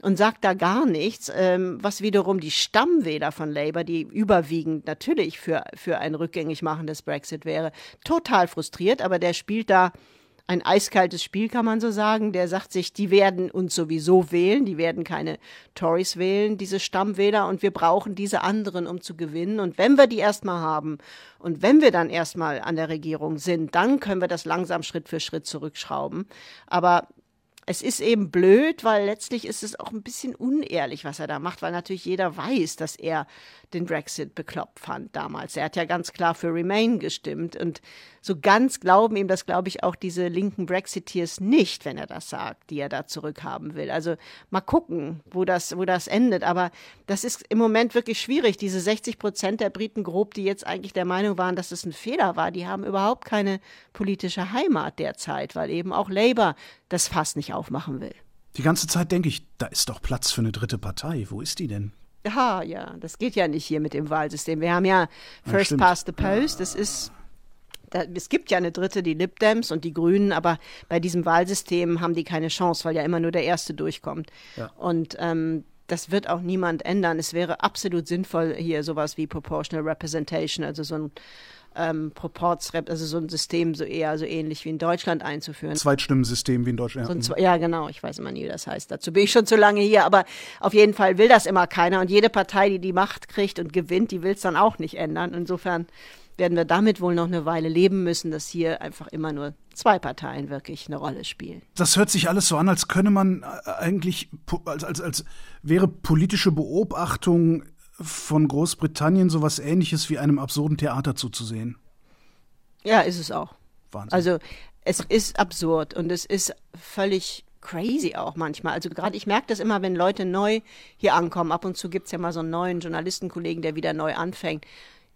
und sagt da gar nichts, ähm, was wiederum die Stammwähler von Labour, die überwiegend natürlich für, für ein Rückgängigmachen des Brexit wäre, total frustriert, aber der spielt da ein eiskaltes Spiel, kann man so sagen. Der sagt sich, die werden uns sowieso wählen, die werden keine Tories wählen, diese Stammwähler, und wir brauchen diese anderen, um zu gewinnen. Und wenn wir die erstmal haben und wenn wir dann erstmal an der Regierung sind, dann können wir das langsam Schritt für Schritt zurückschrauben. Aber es ist eben blöd, weil letztlich ist es auch ein bisschen unehrlich, was er da macht, weil natürlich jeder weiß, dass er den Brexit bekloppt fand damals. Er hat ja ganz klar für Remain gestimmt und so ganz glauben ihm das, glaube ich, auch diese linken Brexiteers nicht, wenn er das sagt, die er da zurückhaben will. Also mal gucken, wo das, wo das endet. Aber das ist im Moment wirklich schwierig. Diese 60 Prozent der Briten grob, die jetzt eigentlich der Meinung waren, dass es ein Fehler war, die haben überhaupt keine politische Heimat derzeit, weil eben auch Labour das Fass nicht aufmachen will. Die ganze Zeit denke ich, da ist doch Platz für eine dritte Partei. Wo ist die denn? Ja, ja, das geht ja nicht hier mit dem Wahlsystem. Wir haben ja First ja, Past the Post. Das ist da, es gibt ja eine dritte, die Lib Dems und die Grünen, aber bei diesem Wahlsystem haben die keine Chance, weil ja immer nur der Erste durchkommt. Ja. Und ähm, das wird auch niemand ändern. Es wäre absolut sinnvoll, hier sowas wie Proportional Representation, also so ein ähm, Proportsrep, also so ein System so eher so ähnlich wie in Deutschland einzuführen. Zweitstimmensystem wie in Deutschland. So ein, ja, genau. Ich weiß immer nie, wie das heißt. Dazu bin ich schon zu lange hier, aber auf jeden Fall will das immer keiner und jede Partei, die die Macht kriegt und gewinnt, die will es dann auch nicht ändern. Insofern werden wir damit wohl noch eine Weile leben müssen, dass hier einfach immer nur zwei Parteien wirklich eine Rolle spielen. Das hört sich alles so an, als könne man äh, eigentlich, als, als, als wäre politische Beobachtung von Großbritannien sowas ähnliches wie einem absurden Theater zuzusehen. Ja, ist es auch. Wahnsinn. Also es ist absurd und es ist völlig crazy auch manchmal. Also gerade ich merke das immer, wenn Leute neu hier ankommen. Ab und zu gibt es ja mal so einen neuen Journalistenkollegen, der wieder neu anfängt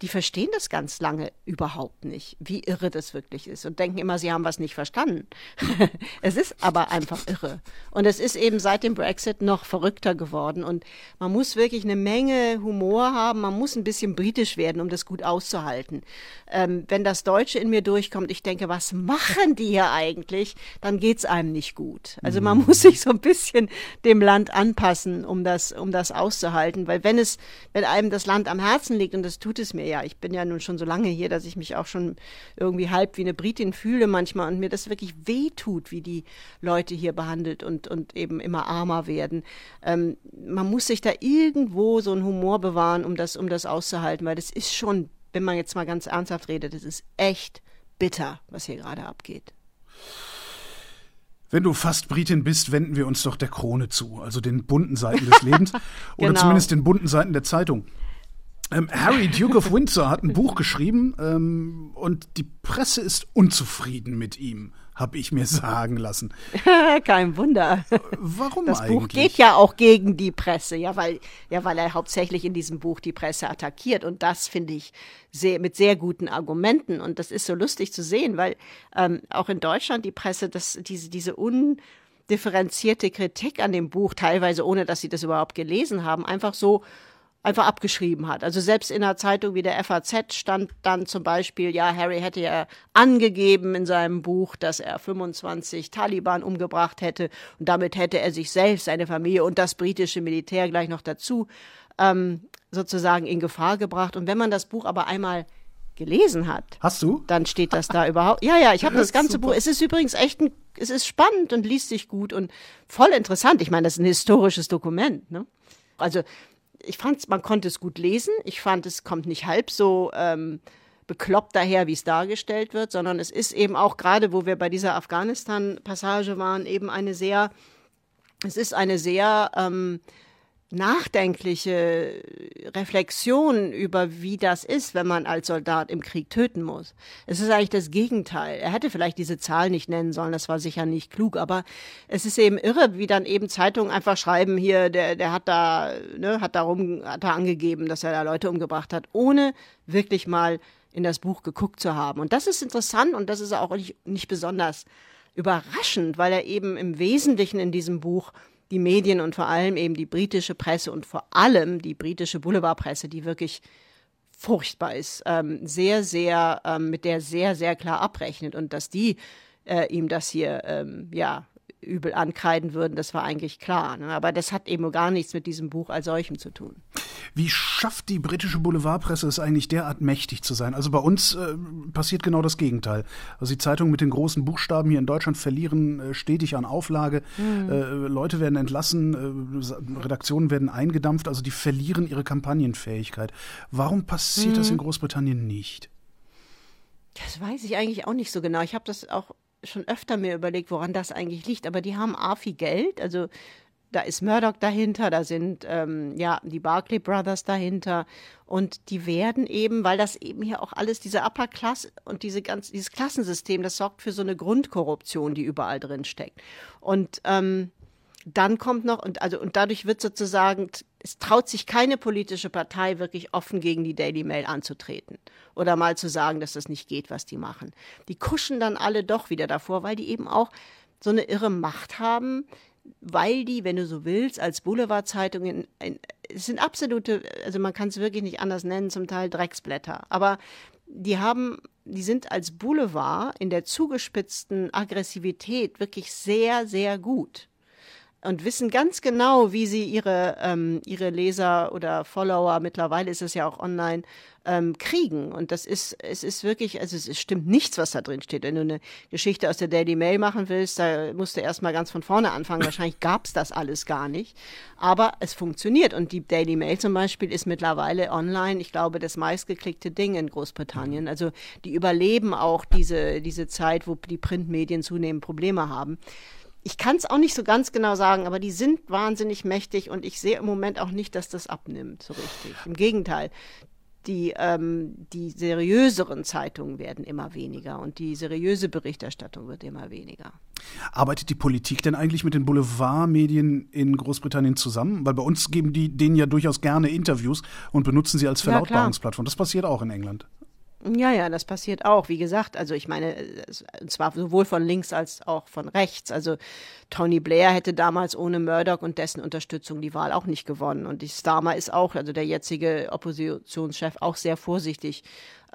die verstehen das ganz lange überhaupt nicht, wie irre das wirklich ist und denken immer, sie haben was nicht verstanden. es ist aber einfach irre. Und es ist eben seit dem Brexit noch verrückter geworden und man muss wirklich eine Menge Humor haben, man muss ein bisschen britisch werden, um das gut auszuhalten. Ähm, wenn das Deutsche in mir durchkommt, ich denke, was machen die hier eigentlich, dann geht's einem nicht gut. Also man mhm. muss sich so ein bisschen dem Land anpassen, um das, um das auszuhalten, weil wenn es, wenn einem das Land am Herzen liegt und das tut es mir ja, ich bin ja nun schon so lange hier, dass ich mich auch schon irgendwie halb wie eine Britin fühle manchmal und mir das wirklich wehtut, wie die Leute hier behandelt und, und eben immer armer werden. Ähm, man muss sich da irgendwo so einen Humor bewahren, um das, um das auszuhalten, weil das ist schon, wenn man jetzt mal ganz ernsthaft redet, das ist echt bitter, was hier gerade abgeht. Wenn du fast Britin bist, wenden wir uns doch der Krone zu, also den bunten Seiten des Lebens oder genau. zumindest den bunten Seiten der Zeitung. Ähm, Harry, Duke of Windsor, hat ein Buch geschrieben ähm, und die Presse ist unzufrieden mit ihm, habe ich mir sagen lassen. Kein Wunder. Warum das eigentlich? Buch geht ja auch gegen die Presse, ja, weil, ja, weil er hauptsächlich in diesem Buch die Presse attackiert und das finde ich sehr, mit sehr guten Argumenten und das ist so lustig zu sehen, weil ähm, auch in Deutschland die Presse das, diese, diese undifferenzierte Kritik an dem Buch, teilweise ohne dass sie das überhaupt gelesen haben, einfach so einfach abgeschrieben hat. Also selbst in einer Zeitung wie der FAZ stand dann zum Beispiel, ja, Harry hätte ja angegeben in seinem Buch, dass er 25 Taliban umgebracht hätte und damit hätte er sich selbst, seine Familie und das britische Militär gleich noch dazu ähm, sozusagen in Gefahr gebracht. Und wenn man das Buch aber einmal gelesen hat, hast du? Dann steht das da überhaupt. Ja, ja, ich habe das ganze Buch. Es ist übrigens echt ein, es ist spannend und liest sich gut und voll interessant. Ich meine, das ist ein historisches Dokument. Ne? Also ich fand, man konnte es gut lesen. Ich fand, es kommt nicht halb so ähm, bekloppt daher, wie es dargestellt wird, sondern es ist eben auch gerade, wo wir bei dieser Afghanistan-Passage waren, eben eine sehr, es ist eine sehr ähm, nachdenkliche Reflexion über, wie das ist, wenn man als Soldat im Krieg töten muss. Es ist eigentlich das Gegenteil. Er hätte vielleicht diese Zahl nicht nennen sollen, das war sicher nicht klug, aber es ist eben irre, wie dann eben Zeitungen einfach schreiben, hier, der, der hat da, ne, hat darum, hat da angegeben, dass er da Leute umgebracht hat, ohne wirklich mal in das Buch geguckt zu haben. Und das ist interessant und das ist auch nicht, nicht besonders überraschend, weil er eben im Wesentlichen in diesem Buch die Medien und vor allem eben die britische Presse und vor allem die britische Boulevardpresse, die wirklich furchtbar ist, ähm, sehr, sehr, ähm, mit der sehr, sehr klar abrechnet und dass die äh, ihm das hier, ähm, ja, übel ankreiden würden, das war eigentlich klar. Ne? Aber das hat eben gar nichts mit diesem Buch als solchem zu tun. Wie schafft die britische Boulevardpresse es eigentlich derart mächtig zu sein? Also bei uns äh, passiert genau das Gegenteil. Also die Zeitungen mit den großen Buchstaben hier in Deutschland verlieren äh, stetig an Auflage. Mhm. Äh, Leute werden entlassen, äh, Redaktionen werden eingedampft, also die verlieren ihre Kampagnenfähigkeit. Warum passiert mhm. das in Großbritannien nicht? Das weiß ich eigentlich auch nicht so genau. Ich habe das auch schon öfter mir überlegt, woran das eigentlich liegt. Aber die haben A viel Geld, also da ist Murdoch dahinter, da sind ähm, ja die Barclay Brothers dahinter und die werden eben, weil das eben hier auch alles diese Upper Class und diese ganz, dieses Klassensystem, das sorgt für so eine Grundkorruption, die überall drin steckt. Und ähm, dann kommt noch, und, also, und dadurch wird sozusagen, es traut sich keine politische Partei wirklich offen gegen die Daily Mail anzutreten oder mal zu sagen, dass das nicht geht, was die machen. Die kuschen dann alle doch wieder davor, weil die eben auch so eine irre Macht haben, weil die, wenn du so willst, als Boulevardzeitungen, es sind absolute, also man kann es wirklich nicht anders nennen, zum Teil Drecksblätter, aber die haben, die sind als Boulevard in der zugespitzten Aggressivität wirklich sehr, sehr gut und wissen ganz genau, wie sie ihre, ähm, ihre Leser oder Follower, mittlerweile ist es ja auch online, ähm, kriegen. Und das ist, es ist wirklich, also es stimmt nichts, was da drin steht. Wenn du eine Geschichte aus der Daily Mail machen willst, da musst du erstmal ganz von vorne anfangen. Wahrscheinlich gab es das alles gar nicht. Aber es funktioniert. Und die Daily Mail zum Beispiel ist mittlerweile online, ich glaube, das meistgeklickte Ding in Großbritannien. Also die überleben auch diese, diese Zeit, wo die Printmedien zunehmend Probleme haben ich kann es auch nicht so ganz genau sagen, aber die sind wahnsinnig mächtig und ich sehe im Moment auch nicht, dass das abnimmt, so richtig. Im Gegenteil. Die, ähm, die seriöseren Zeitungen werden immer weniger und die seriöse Berichterstattung wird immer weniger. Arbeitet die Politik denn eigentlich mit den Boulevardmedien in Großbritannien zusammen? Weil bei uns geben die denen ja durchaus gerne Interviews und benutzen sie als Verlautbarungsplattform. Ja, das passiert auch in England. Ja, ja, das passiert auch. Wie gesagt, also ich meine, und zwar sowohl von links als auch von rechts. Also Tony Blair hätte damals ohne Murdoch und dessen Unterstützung die Wahl auch nicht gewonnen. Und die Starmer ist auch, also der jetzige Oppositionschef, auch sehr vorsichtig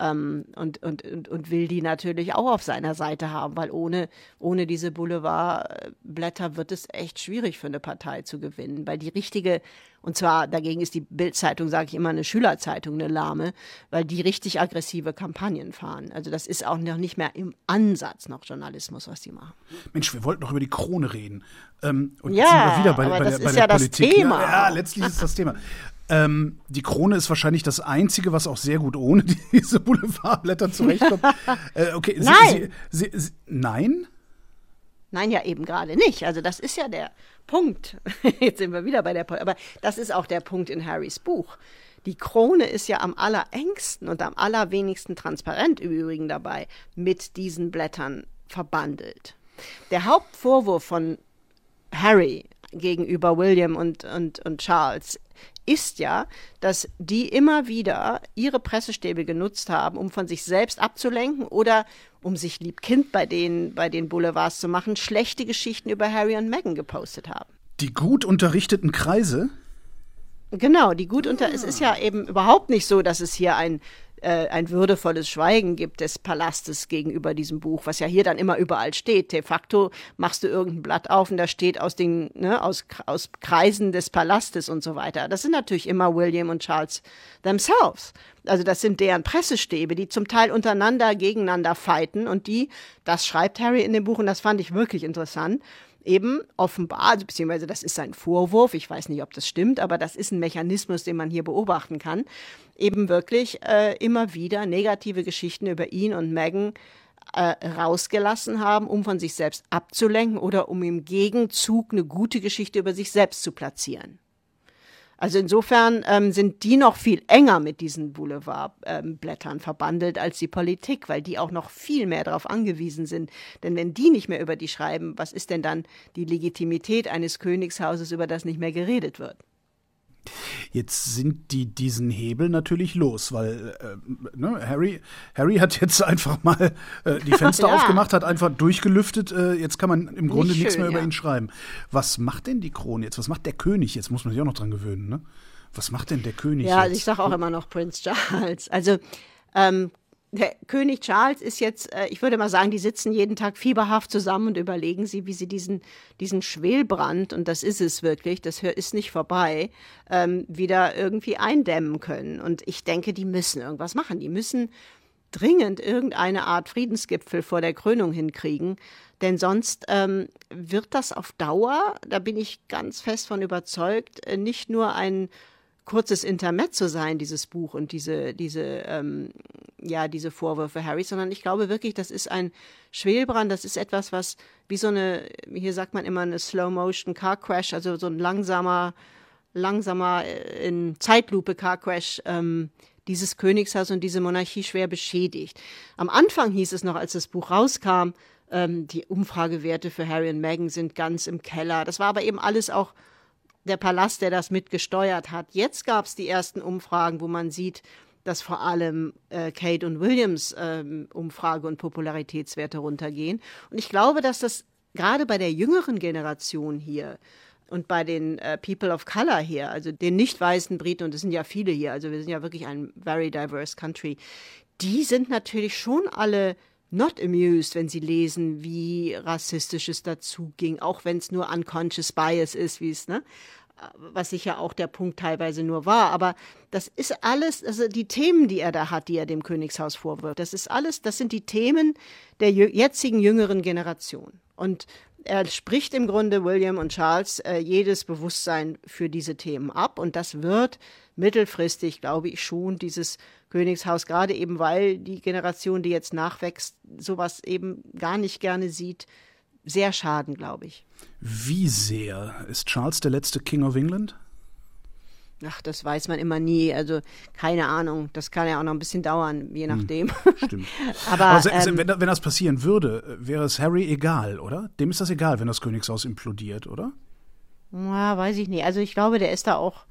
ähm, und, und, und, und will die natürlich auch auf seiner Seite haben, weil ohne, ohne diese Boulevardblätter wird es echt schwierig für eine Partei zu gewinnen, weil die richtige, und zwar dagegen ist die Bildzeitung, sage ich immer, eine Schülerzeitung, eine lahme, weil die richtig aggressive Kampagnen fahren. Also das ist auch noch nicht mehr im Ansatz noch Journalismus, was die machen. Mensch, wir wollten noch über die Krone reden. Ähm, und ja, sind wir wieder bei, aber bei das der, bei ist der ja Politik. das Thema. Ja, ja, letztlich ist das Thema. Ähm, die Krone ist wahrscheinlich das Einzige, was auch sehr gut ohne diese Boulevardblätter zurechtkommt. äh, okay, nein. Sie, Sie, Sie, nein? Nein, ja eben gerade nicht. Also das ist ja der Punkt. Jetzt sind wir wieder bei der. Aber das ist auch der Punkt in Harrys Buch. Die Krone ist ja am allerengsten und am allerwenigsten transparent im Übrigen dabei mit diesen Blättern verbandelt. Der Hauptvorwurf von Harry gegenüber William und, und, und Charles ist ja, dass die immer wieder ihre Pressestäbe genutzt haben, um von sich selbst abzulenken oder um sich liebkind bei den, bei den Boulevards zu machen, schlechte Geschichten über Harry und Meghan gepostet haben. Die gut unterrichteten Kreise? Genau, die gut unter. Es ist ja eben überhaupt nicht so, dass es hier ein äh, ein würdevolles Schweigen gibt des Palastes gegenüber diesem Buch, was ja hier dann immer überall steht. De facto machst du irgendein Blatt auf und da steht aus den, ne, aus, aus Kreisen des Palastes und so weiter. Das sind natürlich immer William und Charles themselves. Also das sind deren Pressestäbe, die zum Teil untereinander gegeneinander fighten und die, das schreibt Harry in dem Buch und das fand ich wirklich interessant, eben offenbar, also beziehungsweise das ist sein Vorwurf, ich weiß nicht, ob das stimmt, aber das ist ein Mechanismus, den man hier beobachten kann, eben wirklich äh, immer wieder negative Geschichten über ihn und Meghan äh, rausgelassen haben, um von sich selbst abzulenken oder um im Gegenzug eine gute Geschichte über sich selbst zu platzieren. Also insofern ähm, sind die noch viel enger mit diesen Boulevardblättern ähm, verbandelt als die Politik, weil die auch noch viel mehr darauf angewiesen sind. Denn wenn die nicht mehr über die schreiben, was ist denn dann die Legitimität eines Königshauses, über das nicht mehr geredet wird? Jetzt sind die diesen Hebel natürlich los, weil äh, ne, Harry, Harry hat jetzt einfach mal äh, die Fenster ja. aufgemacht, hat einfach durchgelüftet. Äh, jetzt kann man im Grunde nichts mehr ja. über ihn schreiben. Was macht denn die Krone jetzt? Was macht der König jetzt? Muss man sich auch noch dran gewöhnen, ne? Was macht denn der König ja, jetzt? Ja, ich sage auch immer noch Prinz Charles. Also ähm, der König Charles ist jetzt, äh, ich würde mal sagen, die sitzen jeden Tag fieberhaft zusammen und überlegen sie, wie sie diesen, diesen Schwelbrand, und das ist es wirklich, das ist nicht vorbei, ähm, wieder irgendwie eindämmen können. Und ich denke, die müssen irgendwas machen. Die müssen dringend irgendeine Art Friedensgipfel vor der Krönung hinkriegen, denn sonst ähm, wird das auf Dauer, da bin ich ganz fest von überzeugt, äh, nicht nur ein kurzes Intermezzo sein, dieses Buch und diese, diese, ähm, ja, diese Vorwürfe Harry, sondern ich glaube wirklich, das ist ein Schwelbrand, das ist etwas, was wie so eine, hier sagt man immer eine Slow-Motion Car Crash, also so ein langsamer, langsamer äh, in Zeitlupe Car Crash, ähm, dieses Königshaus und diese Monarchie schwer beschädigt. Am Anfang hieß es noch, als das Buch rauskam, ähm, die Umfragewerte für Harry und Meghan sind ganz im Keller. Das war aber eben alles auch der Palast, der das mitgesteuert hat. Jetzt gab es die ersten Umfragen, wo man sieht, dass vor allem äh, Kate und Williams ähm, Umfrage- und Popularitätswerte runtergehen. Und ich glaube, dass das gerade bei der jüngeren Generation hier und bei den äh, People of Color hier, also den nicht weißen Briten, und es sind ja viele hier, also wir sind ja wirklich ein very diverse country, die sind natürlich schon alle not amused, wenn sie lesen, wie rassistisch es dazu ging, auch wenn es nur unconscious bias ist, wie es, ne? Was sicher auch der Punkt teilweise nur war. Aber das ist alles, also die Themen, die er da hat, die er dem Königshaus vorwirft, das ist alles, das sind die Themen der jetzigen jüngeren Generation. Und er spricht im Grunde William und Charles äh, jedes Bewusstsein für diese Themen ab. Und das wird mittelfristig, glaube ich, schon dieses Königshaus, gerade eben weil die Generation, die jetzt nachwächst, sowas eben gar nicht gerne sieht, sehr schaden, glaube ich. Wie sehr? Ist Charles der letzte King of England? Ach, das weiß man immer nie. Also keine Ahnung. Das kann ja auch noch ein bisschen dauern, je hm, nachdem. Hm, stimmt. Aber, Aber ähm, wenn, wenn, das passieren würde, wäre es Harry egal, oder? Dem ist das egal, wenn das Königshaus implodiert, oder? Ja, weiß ich nicht. Also ich glaube, der ist da auch.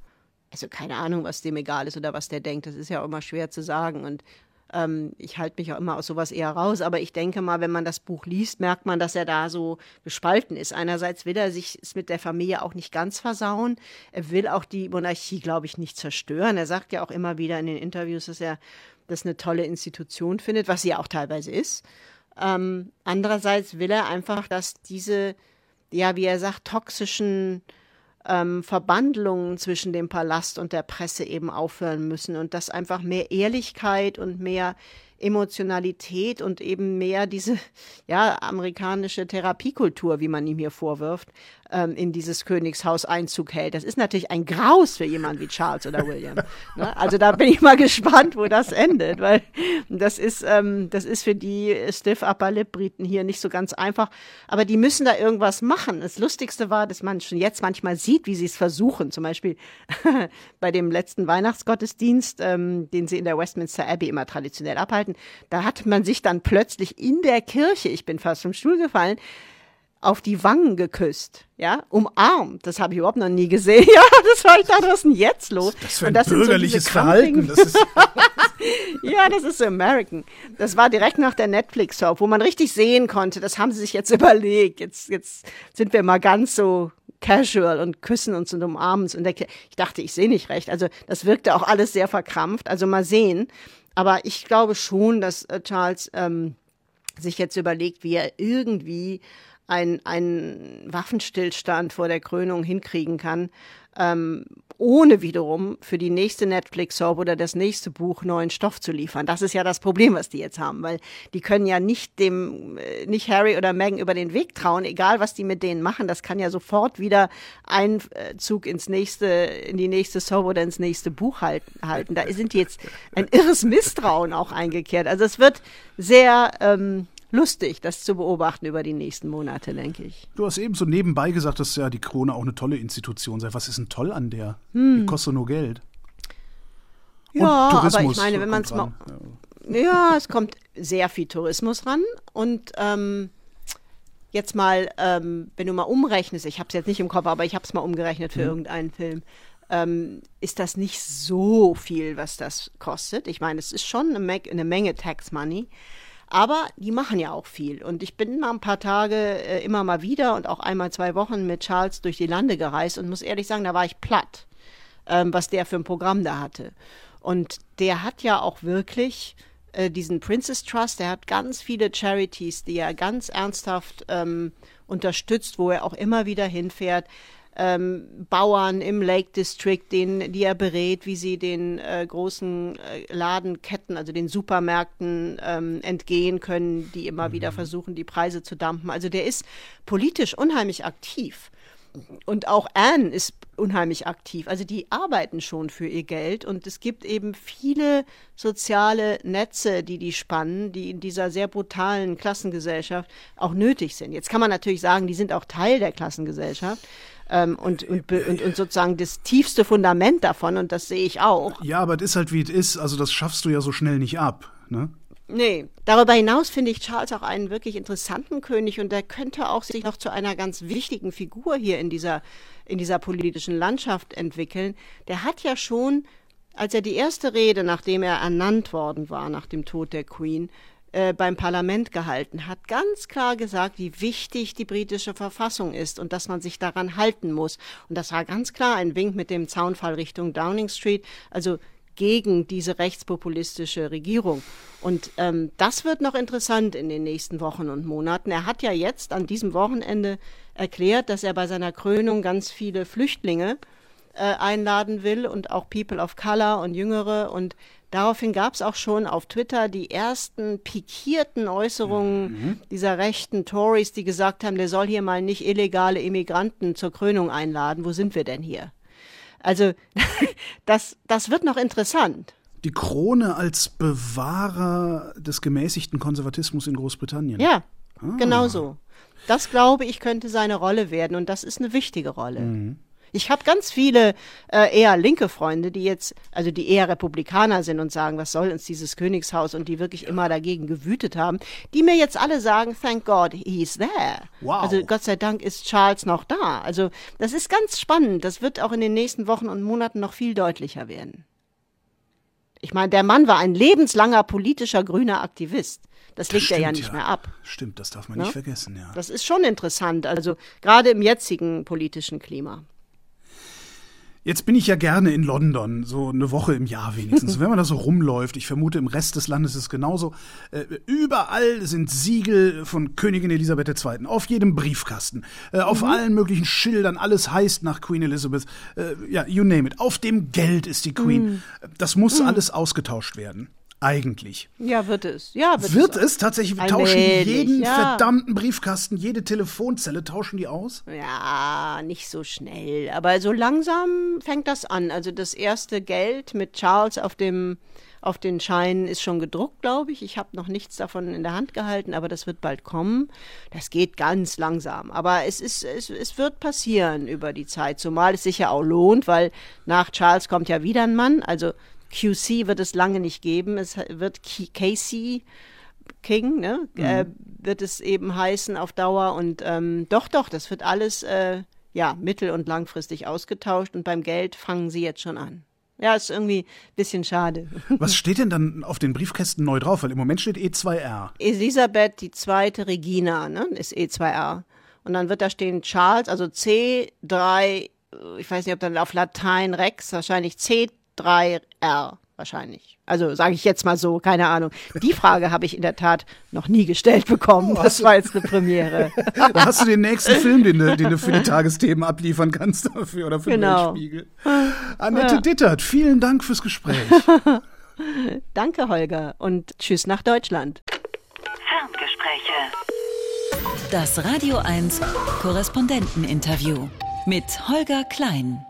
Also keine Ahnung, was dem egal ist oder was der denkt. Das ist ja auch immer schwer zu sagen. Und ähm, ich halte mich auch immer aus sowas eher raus, aber ich denke mal, wenn man das Buch liest, merkt man, dass er da so gespalten ist. Einerseits will er sich mit der Familie auch nicht ganz versauen. Er will auch die Monarchie, glaube ich, nicht zerstören. Er sagt ja auch immer wieder in den Interviews, dass er das eine tolle Institution findet, was sie ja auch teilweise ist. Ähm, andererseits will er einfach, dass diese, ja, wie er sagt, toxischen ähm, Verbandlungen zwischen dem Palast und der Presse eben aufhören müssen und dass einfach mehr Ehrlichkeit und mehr Emotionalität und eben mehr diese ja amerikanische Therapiekultur, wie man ihm hier vorwirft, ähm, in dieses Königshaus Einzug hält. Das ist natürlich ein Graus für jemanden wie Charles oder William. ne? Also da bin ich mal gespannt, wo das endet, weil das ist ähm, das ist für die Stiff Upper Lip Briten hier nicht so ganz einfach. Aber die müssen da irgendwas machen. Das Lustigste war, dass man schon jetzt manchmal sieht, wie sie es versuchen. Zum Beispiel bei dem letzten Weihnachtsgottesdienst, ähm, den sie in der Westminster Abbey immer traditionell abhalten, da hat man sich dann plötzlich in der Kirche, ich bin fast vom Stuhl gefallen, auf die Wangen geküsst, ja, umarmt. Das habe ich überhaupt noch nie gesehen. Ja, das war ich da, ist denn jetzt los? Das für ein das bürgerliches so Verhalten. Das ist ja, das ist American. Das war direkt nach der Netflix-Soap, wo man richtig sehen konnte, das haben sie sich jetzt überlegt. Jetzt, jetzt sind wir mal ganz so casual und küssen uns und umarmen uns. Und ich dachte, ich sehe nicht recht. Also das wirkte auch alles sehr verkrampft. Also mal sehen. Aber ich glaube schon, dass äh, Charles ähm, sich jetzt überlegt, wie er irgendwie einen Waffenstillstand vor der Krönung hinkriegen kann, ähm, ohne wiederum für die nächste Netflix-Soap oder das nächste Buch neuen Stoff zu liefern. Das ist ja das Problem, was die jetzt haben, weil die können ja nicht dem, äh, nicht Harry oder Meghan über den Weg trauen, egal was die mit denen machen. Das kann ja sofort wieder Einzug ins nächste, in die nächste Soap oder ins nächste Buch halten. Da sind die jetzt ein irres Misstrauen auch eingekehrt. Also es wird sehr ähm, lustig, das zu beobachten über die nächsten Monate, denke ich. Du hast eben so nebenbei gesagt, dass ja die Krone auch eine tolle Institution sei. Was ist denn toll an der? Hm. Die kostet nur Geld. Und ja, Tourismus aber ich meine, wenn man es mal. Ja. ja. es kommt sehr viel Tourismus ran und ähm, jetzt mal, ähm, wenn du mal umrechnest, ich habe es jetzt nicht im Kopf, aber ich habe es mal umgerechnet für mhm. irgendeinen Film, ähm, ist das nicht so viel, was das kostet. Ich meine, es ist schon eine, eine Menge Tax Money. Aber die machen ja auch viel. Und ich bin mal ein paar Tage äh, immer mal wieder und auch einmal zwei Wochen mit Charles durch die Lande gereist und muss ehrlich sagen, da war ich platt, ähm, was der für ein Programm da hatte. Und der hat ja auch wirklich äh, diesen Princess Trust, der hat ganz viele Charities, die er ganz ernsthaft ähm, unterstützt, wo er auch immer wieder hinfährt ähm, Bauern im Lake District, den, die er berät, wie sie den äh, großen äh, Ladenketten, also den Supermärkten ähm, entgehen können, die immer mhm. wieder versuchen, die Preise zu dampen. Also der ist politisch unheimlich aktiv. Und auch Anne ist unheimlich aktiv. Also die arbeiten schon für ihr Geld und es gibt eben viele soziale Netze, die die spannen, die in dieser sehr brutalen Klassengesellschaft auch nötig sind. Jetzt kann man natürlich sagen, die sind auch Teil der Klassengesellschaft ähm, und, und, und, und sozusagen das tiefste Fundament davon und das sehe ich auch. Ja, aber es ist halt wie es ist, also das schaffst du ja so schnell nicht ab, ne? Nee. Darüber hinaus finde ich Charles auch einen wirklich interessanten König und der könnte auch sich noch zu einer ganz wichtigen Figur hier in dieser, in dieser politischen Landschaft entwickeln. Der hat ja schon, als er die erste Rede, nachdem er ernannt worden war, nach dem Tod der Queen, äh, beim Parlament gehalten hat, ganz klar gesagt, wie wichtig die britische Verfassung ist und dass man sich daran halten muss. Und das war ganz klar ein Wink mit dem Zaunfall Richtung Downing Street, also gegen diese rechtspopulistische Regierung. Und ähm, das wird noch interessant in den nächsten Wochen und Monaten. Er hat ja jetzt an diesem Wochenende erklärt, dass er bei seiner Krönung ganz viele Flüchtlinge äh, einladen will und auch People of Color und Jüngere und Daraufhin gab es auch schon auf Twitter die ersten pikierten Äußerungen mhm. dieser rechten Tories, die gesagt haben, der soll hier mal nicht illegale Immigranten zur Krönung einladen. Wo sind wir denn hier? Also das, das wird noch interessant. Die Krone als Bewahrer des gemäßigten Konservatismus in Großbritannien. Ja, ah. genau so. Das glaube ich könnte seine Rolle werden und das ist eine wichtige Rolle. Mhm. Ich habe ganz viele äh, eher linke Freunde, die jetzt, also die eher Republikaner sind und sagen, was soll uns dieses Königshaus und die wirklich immer dagegen gewütet haben, die mir jetzt alle sagen, thank God he's there. Wow. Also Gott sei Dank ist Charles noch da. Also das ist ganz spannend. Das wird auch in den nächsten Wochen und Monaten noch viel deutlicher werden. Ich meine, der Mann war ein lebenslanger politischer grüner Aktivist. Das legt er ja nicht ja. mehr ab. Stimmt, das darf man ja? nicht ne? vergessen, ja. Das ist schon interessant, also gerade im jetzigen politischen Klima. Jetzt bin ich ja gerne in London, so eine Woche im Jahr wenigstens. Wenn man da so rumläuft, ich vermute, im Rest des Landes ist es genauso. Äh, überall sind Siegel von Königin Elisabeth II. Auf jedem Briefkasten, äh, auf mhm. allen möglichen Schildern, alles heißt nach Queen Elizabeth. Äh, ja, you name it. Auf dem Geld ist die Queen. Mhm. Das muss mhm. alles ausgetauscht werden. Eigentlich. Ja, wird es. Ja, wird, wird es. es tatsächlich? Wir tauschen jeden ja. verdammten Briefkasten, jede Telefonzelle, tauschen die aus? Ja, nicht so schnell. Aber so langsam fängt das an. Also das erste Geld mit Charles auf dem auf den Scheinen ist schon gedruckt, glaube ich. Ich habe noch nichts davon in der Hand gehalten, aber das wird bald kommen. Das geht ganz langsam. Aber es, ist, es, es wird passieren über die Zeit, zumal es sich ja auch lohnt, weil nach Charles kommt ja wieder ein Mann. Also QC wird es lange nicht geben. Es wird Casey King, ne? Mhm. Äh, wird es eben heißen auf Dauer. Und ähm, doch, doch, das wird alles äh, ja mittel- und langfristig ausgetauscht. Und beim Geld fangen sie jetzt schon an. Ja, ist irgendwie ein bisschen schade. Was steht denn dann auf den Briefkästen neu drauf? Weil im Moment steht E2R. Elisabeth, die zweite Regina, ne, ist E2R. Und dann wird da stehen Charles, also C3, ich weiß nicht, ob dann auf Latein Rex, wahrscheinlich C3R wahrscheinlich. Also sage ich jetzt mal so, keine Ahnung. Die Frage habe ich in der Tat noch nie gestellt bekommen. Das war jetzt eine Premiere. da hast du den nächsten Film, den du, den du für die Tagesthemen abliefern kannst dafür oder für genau. den Spiegel. Annette ja. Dittert, vielen Dank fürs Gespräch. Danke, Holger, und tschüss nach Deutschland. Ferngespräche. Das Radio 1 Korrespondenteninterview mit Holger Klein.